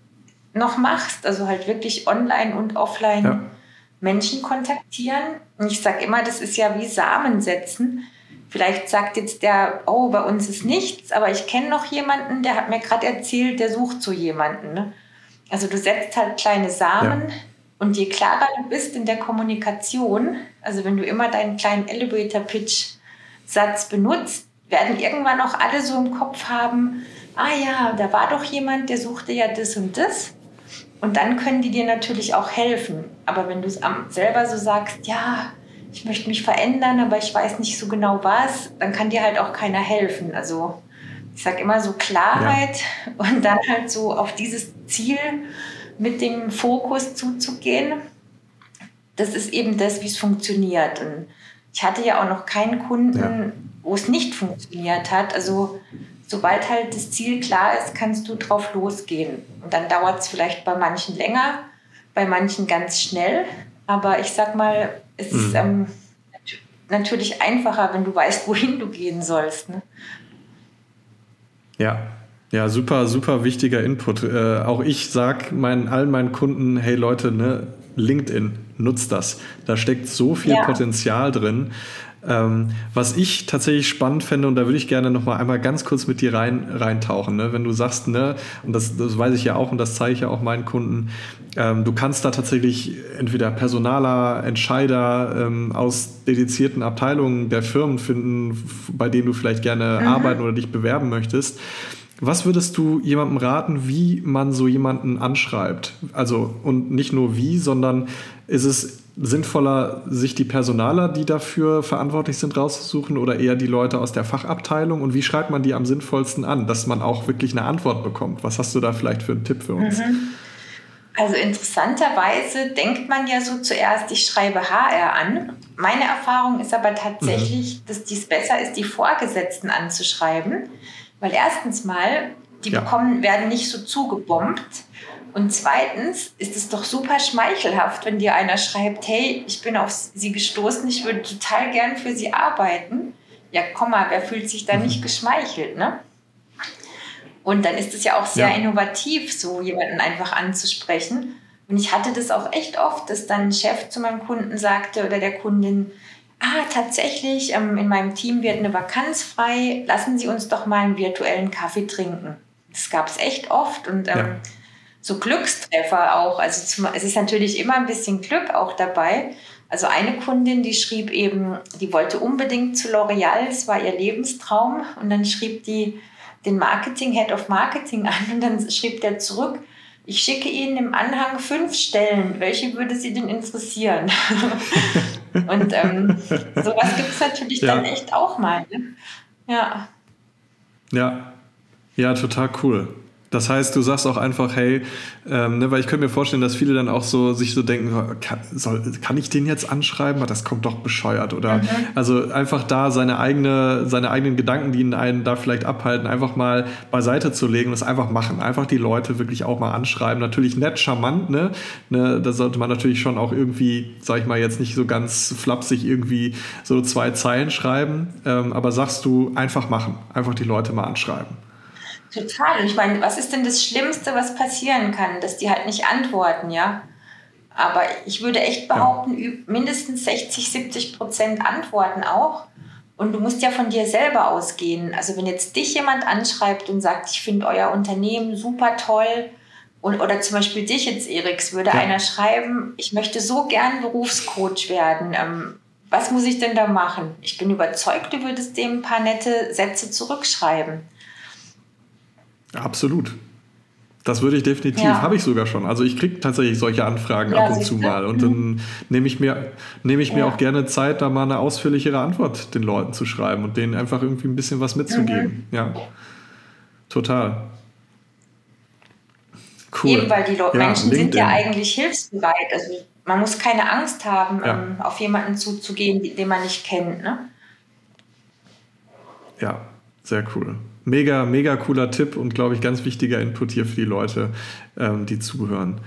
noch machst, also halt wirklich online und offline ja. Menschen kontaktieren. Und ich sage immer, das ist ja wie Samen setzen. Vielleicht sagt jetzt der, oh, bei uns ist nichts, aber ich kenne noch jemanden, der hat mir gerade erzählt, der sucht so jemanden. Ne? Also du setzt halt kleine Samen ja. und je klarer du bist in der Kommunikation, also wenn du immer deinen kleinen Elevator-Pitch-Satz benutzt, werden irgendwann auch alle so im Kopf haben, ah ja, da war doch jemand, der suchte ja das und das. Und dann können die dir natürlich auch helfen. Aber wenn du es selber so sagst, ja, ich möchte mich verändern, aber ich weiß nicht so genau was, dann kann dir halt auch keiner helfen. Also ich sage immer so Klarheit ja. und dann halt so auf dieses Ziel mit dem Fokus zuzugehen. Das ist eben das, wie es funktioniert. Und ich hatte ja auch noch keinen Kunden, ja. wo es nicht funktioniert hat. Also sobald halt das Ziel klar ist, kannst du drauf losgehen. Und dann dauert es vielleicht bei manchen länger, bei manchen ganz schnell. Aber ich sag mal, es mhm. ist ähm, natürlich einfacher, wenn du weißt, wohin du gehen sollst. Ne? Ja, ja, super, super wichtiger Input. Äh, auch ich sage meinen, allen meinen Kunden, hey Leute, ne, LinkedIn, nutzt das. Da steckt so viel ja. Potenzial drin. Ähm, was ich tatsächlich spannend fände, und da würde ich gerne noch mal einmal ganz kurz mit dir rein, reintauchen, ne? wenn du sagst, ne, und das, das weiß ich ja auch und das zeige ich ja auch meinen Kunden, ähm, du kannst da tatsächlich entweder Personaler, Entscheider ähm, aus dedizierten Abteilungen der Firmen finden, bei denen du vielleicht gerne mhm. arbeiten oder dich bewerben möchtest. Was würdest du jemandem raten, wie man so jemanden anschreibt? Also, und nicht nur wie, sondern ist es sinnvoller, sich die Personaler, die dafür verantwortlich sind, rauszusuchen oder eher die Leute aus der Fachabteilung? Und wie schreibt man die am sinnvollsten an, dass man auch wirklich eine Antwort bekommt? Was hast du da vielleicht für einen Tipp für uns? Mhm. Also interessanterweise denkt man ja so zuerst, ich schreibe HR an. Meine Erfahrung ist aber tatsächlich, mhm. dass dies besser ist, die Vorgesetzten anzuschreiben, weil erstens mal, die ja. bekommen, werden nicht so zugebombt und zweitens ist es doch super schmeichelhaft, wenn dir einer schreibt, hey, ich bin auf Sie gestoßen, ich würde total gern für Sie arbeiten. Ja, komm mal, wer fühlt sich da nicht mhm. geschmeichelt, ne? Und dann ist es ja auch sehr ja. innovativ, so jemanden einfach anzusprechen. Und ich hatte das auch echt oft, dass dann ein Chef zu meinem Kunden sagte oder der Kundin, ah, tatsächlich, ähm, in meinem Team wird eine Vakanz frei, lassen Sie uns doch mal einen virtuellen Kaffee trinken. Das gab es echt oft und ähm, ja so Glückstreffer auch. Also zum, es ist natürlich immer ein bisschen Glück auch dabei. Also eine Kundin, die schrieb eben, die wollte unbedingt zu L'Oreal, es war ihr Lebenstraum. Und dann schrieb die den Marketing, Head of Marketing an und dann schrieb der zurück, ich schicke Ihnen im Anhang fünf Stellen. Welche würde Sie denn interessieren? und ähm, sowas gibt es natürlich ja. dann echt auch mal. Ne? Ja. Ja. Ja, total cool. Das heißt, du sagst auch einfach, hey, ähm, ne, weil ich könnte mir vorstellen, dass viele dann auch so sich so denken, kann, soll, kann ich den jetzt anschreiben? Das kommt doch bescheuert. Oder mhm. also einfach da seine eigene, seine eigenen Gedanken, die ihn einen da vielleicht abhalten, einfach mal beiseite zu legen und es einfach machen. Einfach die Leute wirklich auch mal anschreiben. Natürlich nett, charmant, ne? ne da sollte man natürlich schon auch irgendwie, sag ich mal, jetzt nicht so ganz flapsig irgendwie so zwei Zeilen schreiben. Ähm, aber sagst du, einfach machen. Einfach die Leute mal anschreiben. Total. Und ich meine, was ist denn das Schlimmste, was passieren kann? Dass die halt nicht antworten, ja? Aber ich würde echt behaupten, ja. mindestens 60, 70 Prozent antworten auch. Und du musst ja von dir selber ausgehen. Also wenn jetzt dich jemand anschreibt und sagt, ich finde euer Unternehmen super toll, und, oder zum Beispiel dich jetzt, Eriks, würde ja. einer schreiben, ich möchte so gern Berufscoach werden. Ähm, was muss ich denn da machen? Ich bin überzeugt, du würdest dem ein paar nette Sätze zurückschreiben. Absolut. Das würde ich definitiv, ja. habe ich sogar schon. Also ich kriege tatsächlich solche Anfragen ja, ab und zu mal. Und dann mhm. nehme ich, mir, nehme ich ja. mir auch gerne Zeit, da mal eine ausführlichere Antwort den Leuten zu schreiben und denen einfach irgendwie ein bisschen was mitzugeben. Mhm. Ja, total. Cool. Eben, weil die Leute, Menschen LinkedIn. sind ja eigentlich hilfsbereit. Also man muss keine Angst haben, ähm, auf jemanden zuzugehen, den man nicht kennt. Ne? Ja, sehr cool. Mega, mega cooler Tipp und glaube ich ganz wichtiger Input hier für die Leute, ähm, die zuhören.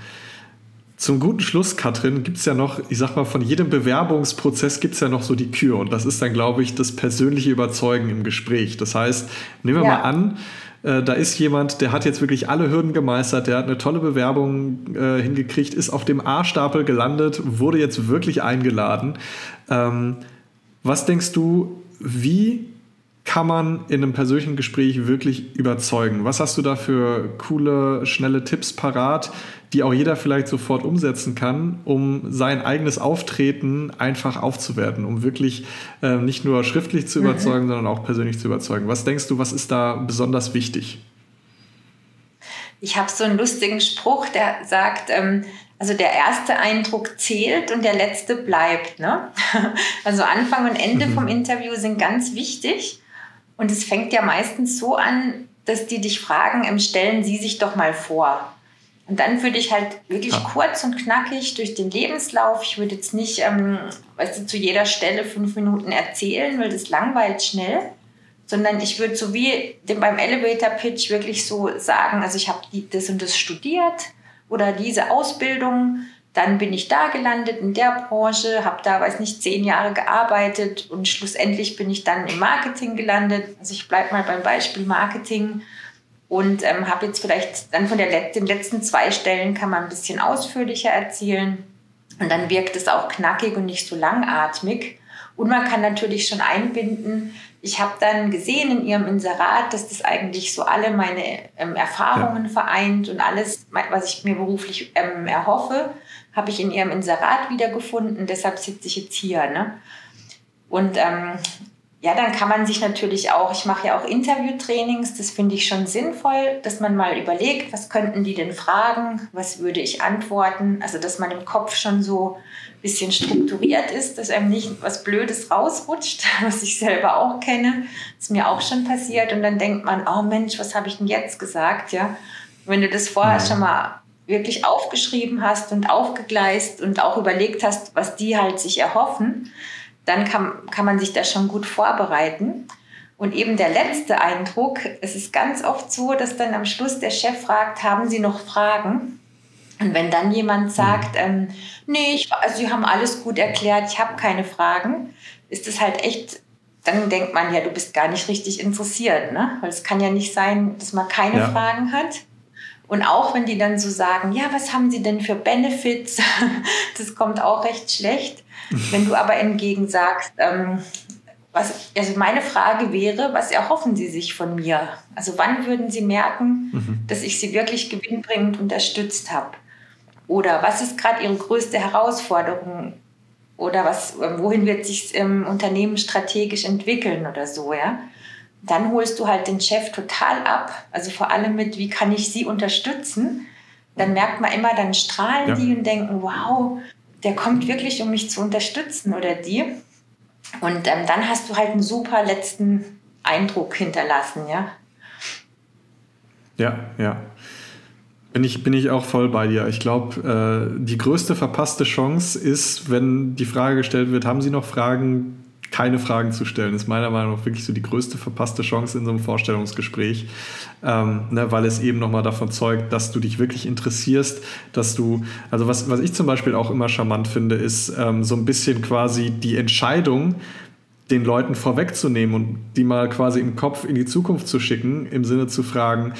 Zum guten Schluss, Katrin, gibt es ja noch, ich sag mal, von jedem Bewerbungsprozess gibt es ja noch so die Kür. Und das ist dann, glaube ich, das persönliche Überzeugen im Gespräch. Das heißt, nehmen wir ja. mal an, äh, da ist jemand, der hat jetzt wirklich alle Hürden gemeistert, der hat eine tolle Bewerbung äh, hingekriegt, ist auf dem A-Stapel gelandet, wurde jetzt wirklich eingeladen. Ähm, was denkst du, wie kann man in einem persönlichen Gespräch wirklich überzeugen? Was hast du da für coole, schnelle Tipps parat, die auch jeder vielleicht sofort umsetzen kann, um sein eigenes Auftreten einfach aufzuwerten, um wirklich äh, nicht nur schriftlich zu mhm. überzeugen, mhm. sondern auch persönlich zu überzeugen? Was denkst du, was ist da besonders wichtig? Ich habe so einen lustigen Spruch, der sagt, ähm, also der erste Eindruck zählt und der letzte bleibt. Ne? Also Anfang und Ende mhm. vom Interview sind ganz wichtig. Und es fängt ja meistens so an, dass die dich fragen, ähm, stellen Sie sich doch mal vor. Und dann würde ich halt wirklich ja. kurz und knackig durch den Lebenslauf, ich würde jetzt nicht, ähm, weißt du, zu jeder Stelle fünf Minuten erzählen, weil das langweilt schnell, sondern ich würde so wie beim Elevator Pitch wirklich so sagen, also ich habe das und das studiert oder diese Ausbildung, dann bin ich da gelandet in der Branche, habe da, weiß nicht, zehn Jahre gearbeitet und schlussendlich bin ich dann im Marketing gelandet. Also ich bleibe mal beim Beispiel Marketing und ähm, habe jetzt vielleicht dann von der, den letzten zwei Stellen kann man ein bisschen ausführlicher erzählen und dann wirkt es auch knackig und nicht so langatmig. Und man kann natürlich schon einbinden, ich habe dann gesehen in ihrem Inserat, dass das eigentlich so alle meine ähm, Erfahrungen ja. vereint und alles, was ich mir beruflich ähm, erhoffe habe ich in ihrem Inserat wiedergefunden, deshalb sitze ich jetzt hier. Ne? Und ähm, ja, dann kann man sich natürlich auch, ich mache ja auch Interviewtrainings, das finde ich schon sinnvoll, dass man mal überlegt, was könnten die denn fragen, was würde ich antworten, also dass man im Kopf schon so ein bisschen strukturiert ist, dass einem nicht was Blödes rausrutscht, was ich selber auch kenne, ist mir auch schon passiert und dann denkt man, oh Mensch, was habe ich denn jetzt gesagt, ja. Wenn du das vorher mhm. schon mal wirklich aufgeschrieben hast und aufgegleist und auch überlegt hast, was die halt sich erhoffen, dann kann, kann man sich da schon gut vorbereiten. Und eben der letzte Eindruck, es ist ganz oft so, dass dann am Schluss der Chef fragt, haben Sie noch Fragen? Und wenn dann jemand sagt, ähm, nee, ich, also Sie haben alles gut erklärt, ich habe keine Fragen, ist es halt echt, dann denkt man ja, du bist gar nicht richtig interessiert, ne? Weil es kann ja nicht sein, dass man keine ja. Fragen hat. Und auch wenn die dann so sagen, ja, was haben sie denn für Benefits? das kommt auch recht schlecht. Wenn du aber hingegen sagst, ähm, was, also meine Frage wäre, was erhoffen Sie sich von mir? Also wann würden Sie merken, mhm. dass ich Sie wirklich gewinnbringend unterstützt habe? Oder was ist gerade Ihre größte Herausforderung? Oder was, ähm, wohin wird sich im Unternehmen strategisch entwickeln oder so, ja? Dann holst du halt den Chef total ab. Also vor allem mit, wie kann ich sie unterstützen? Dann merkt man immer, dann strahlen ja. die und denken, wow, der kommt wirklich, um mich zu unterstützen oder die. Und ähm, dann hast du halt einen super letzten Eindruck hinterlassen, ja. Ja, ja. Bin ich, bin ich auch voll bei dir. Ich glaube, äh, die größte verpasste Chance ist, wenn die Frage gestellt wird, haben Sie noch Fragen, keine Fragen zu stellen, ist meiner Meinung nach wirklich so die größte verpasste Chance in so einem Vorstellungsgespräch, ähm, ne, weil es eben nochmal davon zeugt, dass du dich wirklich interessierst, dass du, also was, was ich zum Beispiel auch immer charmant finde, ist ähm, so ein bisschen quasi die Entscheidung, den Leuten vorwegzunehmen und die mal quasi im Kopf in die Zukunft zu schicken, im Sinne zu fragen,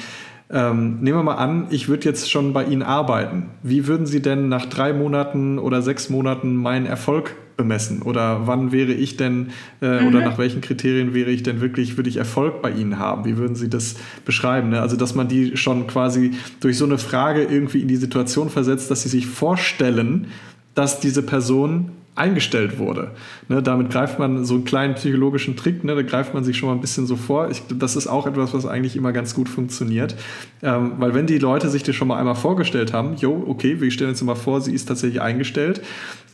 ähm, nehmen wir mal an, ich würde jetzt schon bei Ihnen arbeiten. Wie würden Sie denn nach drei Monaten oder sechs Monaten meinen Erfolg bemessen? Oder wann wäre ich denn äh, mhm. oder nach welchen Kriterien wäre ich denn wirklich, würde ich Erfolg bei Ihnen haben? Wie würden Sie das beschreiben? Ne? Also, dass man die schon quasi durch so eine Frage irgendwie in die Situation versetzt, dass sie sich vorstellen, dass diese Person eingestellt wurde. Ne, damit greift man so einen kleinen psychologischen Trick, ne, da greift man sich schon mal ein bisschen so vor. Ich, das ist auch etwas, was eigentlich immer ganz gut funktioniert. Ähm, weil wenn die Leute sich das schon mal einmal vorgestellt haben, jo, okay, wir stellen uns mal vor, sie ist tatsächlich eingestellt,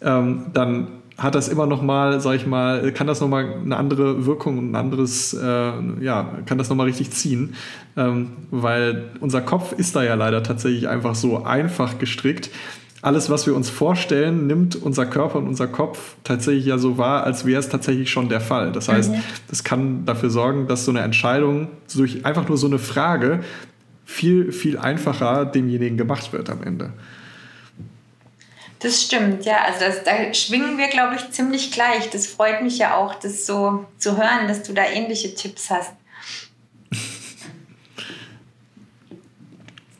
ähm, dann hat das immer noch mal, sag ich mal, kann das noch mal eine andere Wirkung, ein anderes, äh, ja, kann das noch mal richtig ziehen, ähm, weil unser Kopf ist da ja leider tatsächlich einfach so einfach gestrickt, alles, was wir uns vorstellen, nimmt unser Körper und unser Kopf tatsächlich ja so wahr, als wäre es tatsächlich schon der Fall. Das heißt, mhm. das kann dafür sorgen, dass so eine Entscheidung durch einfach nur so eine Frage viel, viel einfacher demjenigen gemacht wird am Ende. Das stimmt, ja. Also das, da schwingen wir, glaube ich, ziemlich gleich. Das freut mich ja auch, das so zu hören, dass du da ähnliche Tipps hast.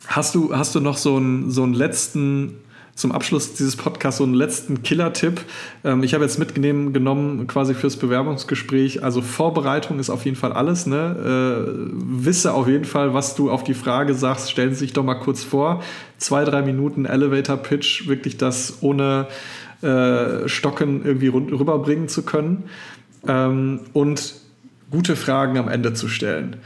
Hast du, hast du noch so einen, so einen letzten zum Abschluss dieses Podcasts so einen letzten Killer-Tipp. Ähm, ich habe jetzt mitgenommen quasi fürs Bewerbungsgespräch. Also Vorbereitung ist auf jeden Fall alles. Ne? Äh, wisse auf jeden Fall, was du auf die Frage sagst. Stellen Sie sich doch mal kurz vor. Zwei, drei Minuten Elevator-Pitch, wirklich das ohne äh, Stocken irgendwie rüberbringen zu können. Ähm, und gute Fragen am Ende zu stellen.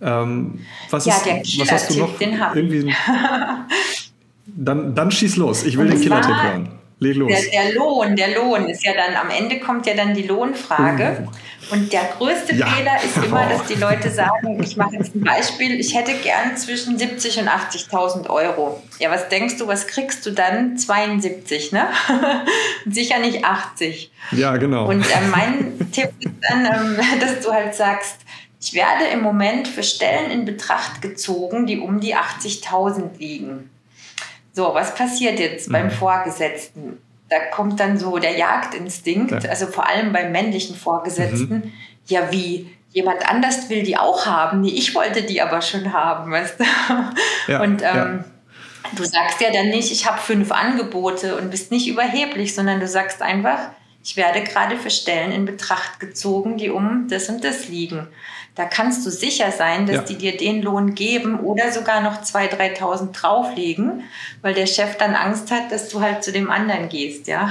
Ähm, was, ja, ist, was hast du noch? Den irgendwie Dann, dann schieß los. Ich will den Killer-Tipp hören. Leg los. Der, der, Lohn, der Lohn ist ja dann, am Ende kommt ja dann die Lohnfrage. Uh. Und der größte ja. Fehler ist immer, dass die Leute sagen, ich mache jetzt ein Beispiel, ich hätte gern zwischen 70 und 80.000 Euro. Ja, was denkst du, was kriegst du dann? 72, ne? Sicher nicht 80. Ja, genau. Und äh, mein Tipp ist dann, ähm, dass du halt sagst, ich werde im Moment für Stellen in Betracht gezogen, die um die 80.000 liegen. So, was passiert jetzt mhm. beim Vorgesetzten? Da kommt dann so der Jagdinstinkt, ja. also vor allem beim männlichen Vorgesetzten. Mhm. Ja, wie? Jemand anders will die auch haben. Nee, ich wollte die aber schon haben, weißt du? Ja, und ähm, ja. du sagst ja dann nicht, ich habe fünf Angebote und bist nicht überheblich, sondern du sagst einfach, ich werde gerade für Stellen in Betracht gezogen, die um das und das liegen. Da kannst du sicher sein, dass ja. die dir den Lohn geben oder sogar noch 2.000, 3.000 drauflegen, weil der Chef dann Angst hat, dass du halt zu dem anderen gehst, ja.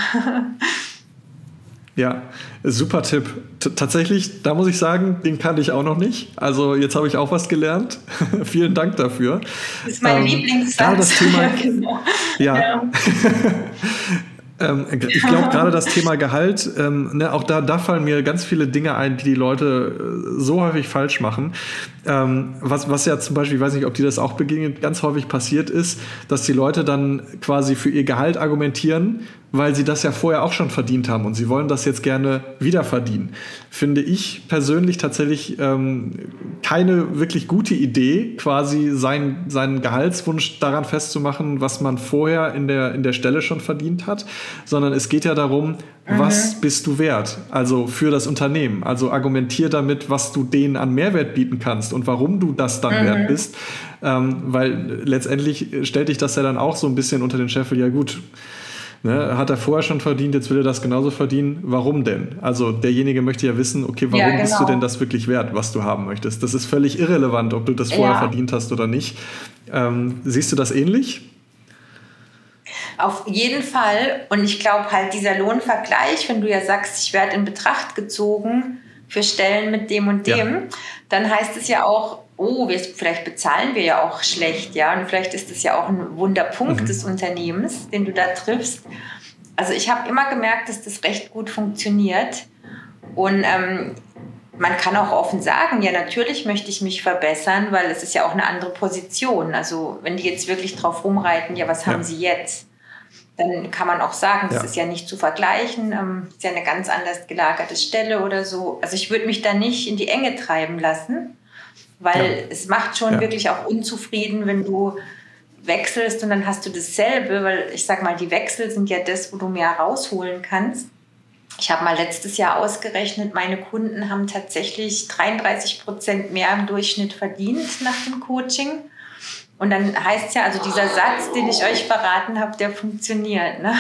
Ja, super Tipp. T tatsächlich, da muss ich sagen, den kannte ich auch noch nicht. Also jetzt habe ich auch was gelernt. Vielen Dank dafür. Das ist mein ähm, Lieblingssatz. Das Thema, genau. ja. Ähm, ich glaube, gerade das Thema Gehalt, ähm, ne, auch da, da fallen mir ganz viele Dinge ein, die die Leute äh, so häufig falsch machen. Ähm, was, was ja zum Beispiel, ich weiß nicht, ob dir das auch begegnet, ganz häufig passiert ist, dass die Leute dann quasi für ihr Gehalt argumentieren, weil sie das ja vorher auch schon verdient haben und sie wollen das jetzt gerne wieder verdienen. Finde ich persönlich tatsächlich ähm, keine wirklich gute Idee, quasi sein, seinen Gehaltswunsch daran festzumachen, was man vorher in der, in der Stelle schon verdient hat, sondern es geht ja darum, Mhm. Was bist du wert? Also für das Unternehmen. Also argumentier damit, was du denen an Mehrwert bieten kannst und warum du das dann mhm. wert bist. Ähm, weil letztendlich stellt dich das ja dann auch so ein bisschen unter den Scheffel, ja gut, ne, hat er vorher schon verdient, jetzt will er das genauso verdienen. Warum denn? Also derjenige möchte ja wissen, okay, warum ja, genau. bist du genau. denn das wirklich wert, was du haben möchtest? Das ist völlig irrelevant, ob du das vorher ja. verdient hast oder nicht. Ähm, siehst du das ähnlich? Auf jeden Fall. Und ich glaube halt dieser Lohnvergleich, wenn du ja sagst, ich werde in Betracht gezogen für Stellen mit dem und dem, ja. dann heißt es ja auch, oh, wir, vielleicht bezahlen wir ja auch schlecht, ja. Und vielleicht ist das ja auch ein Wunderpunkt mhm. des Unternehmens, den du da triffst. Also ich habe immer gemerkt, dass das recht gut funktioniert. Und ähm, man kann auch offen sagen, ja, natürlich möchte ich mich verbessern, weil es ist ja auch eine andere Position. Also wenn die jetzt wirklich drauf rumreiten, ja, was haben sie jetzt? dann kann man auch sagen, das ja. ist ja nicht zu vergleichen, ähm, ist ja eine ganz anders gelagerte Stelle oder so. Also ich würde mich da nicht in die Enge treiben lassen, weil ja. es macht schon ja. wirklich auch unzufrieden, wenn du wechselst und dann hast du dasselbe, weil ich sag mal, die Wechsel sind ja das, wo du mehr rausholen kannst. Ich habe mal letztes Jahr ausgerechnet, meine Kunden haben tatsächlich 33 Prozent mehr im Durchschnitt verdient nach dem Coaching. Und dann heißt es ja, also dieser Satz, den ich euch verraten habe, der funktioniert. Ne?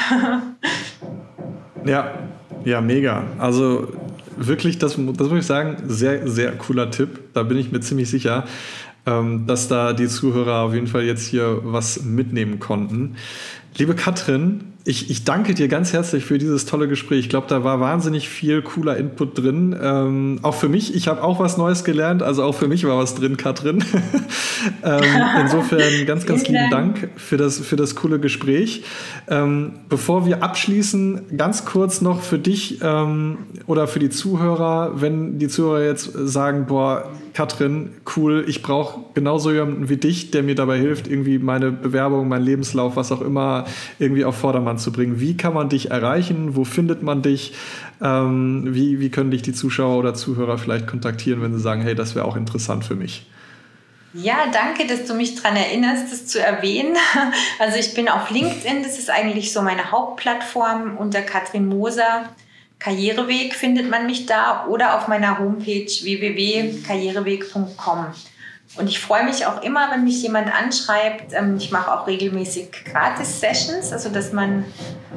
Ja, ja, mega. Also wirklich, das, das muss ich sagen, sehr, sehr cooler Tipp. Da bin ich mir ziemlich sicher, ähm, dass da die Zuhörer auf jeden Fall jetzt hier was mitnehmen konnten. Liebe Katrin, ich, ich danke dir ganz herzlich für dieses tolle Gespräch. Ich glaube, da war wahnsinnig viel cooler Input drin. Ähm, auch für mich, ich habe auch was Neues gelernt. Also auch für mich war was drin, Katrin. ähm, insofern ganz, ganz lieben Dank für das, für das coole Gespräch. Ähm, bevor wir abschließen, ganz kurz noch für dich ähm, oder für die Zuhörer, wenn die Zuhörer jetzt sagen, boah, Katrin, cool, ich brauche genauso jemanden wie dich, der mir dabei hilft, irgendwie meine Bewerbung, meinen Lebenslauf, was auch immer, irgendwie auf Vordermann zu bringen. Wie kann man dich erreichen? Wo findet man dich? Ähm, wie, wie können dich die Zuschauer oder Zuhörer vielleicht kontaktieren, wenn sie sagen, hey, das wäre auch interessant für mich? Ja, danke, dass du mich daran erinnerst, das zu erwähnen. Also ich bin auf LinkedIn, das ist eigentlich so meine Hauptplattform unter Katrin Moser. Karriereweg findet man mich da oder auf meiner Homepage www.karriereweg.com. Und ich freue mich auch immer, wenn mich jemand anschreibt. Ähm, ich mache auch regelmäßig Gratis-Sessions, also dass man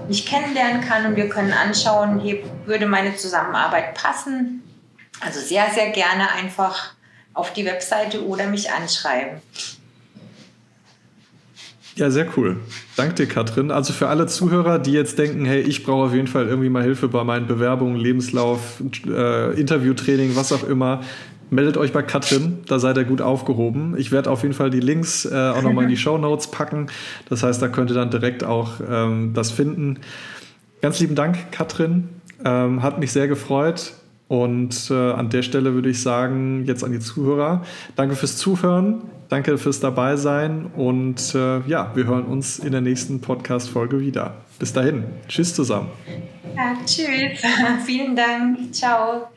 mich kennenlernen kann und wir können anschauen, hier würde meine Zusammenarbeit passen. Also sehr, sehr gerne einfach auf die Webseite oder mich anschreiben. Ja, sehr cool. Danke dir, Katrin. Also für alle Zuhörer, die jetzt denken, hey, ich brauche auf jeden Fall irgendwie mal Hilfe bei meinen Bewerbungen, Lebenslauf, äh, Interviewtraining, was auch immer, meldet euch bei Katrin, da seid ihr gut aufgehoben. Ich werde auf jeden Fall die Links äh, auch nochmal in die Show Notes packen. Das heißt, da könnt ihr dann direkt auch ähm, das finden. Ganz lieben Dank, Katrin. Ähm, hat mich sehr gefreut. Und äh, an der Stelle würde ich sagen, jetzt an die Zuhörer, danke fürs Zuhören, danke fürs Dabeisein und äh, ja, wir hören uns in der nächsten Podcast-Folge wieder. Bis dahin, tschüss zusammen. Ja, tschüss, vielen Dank, ciao.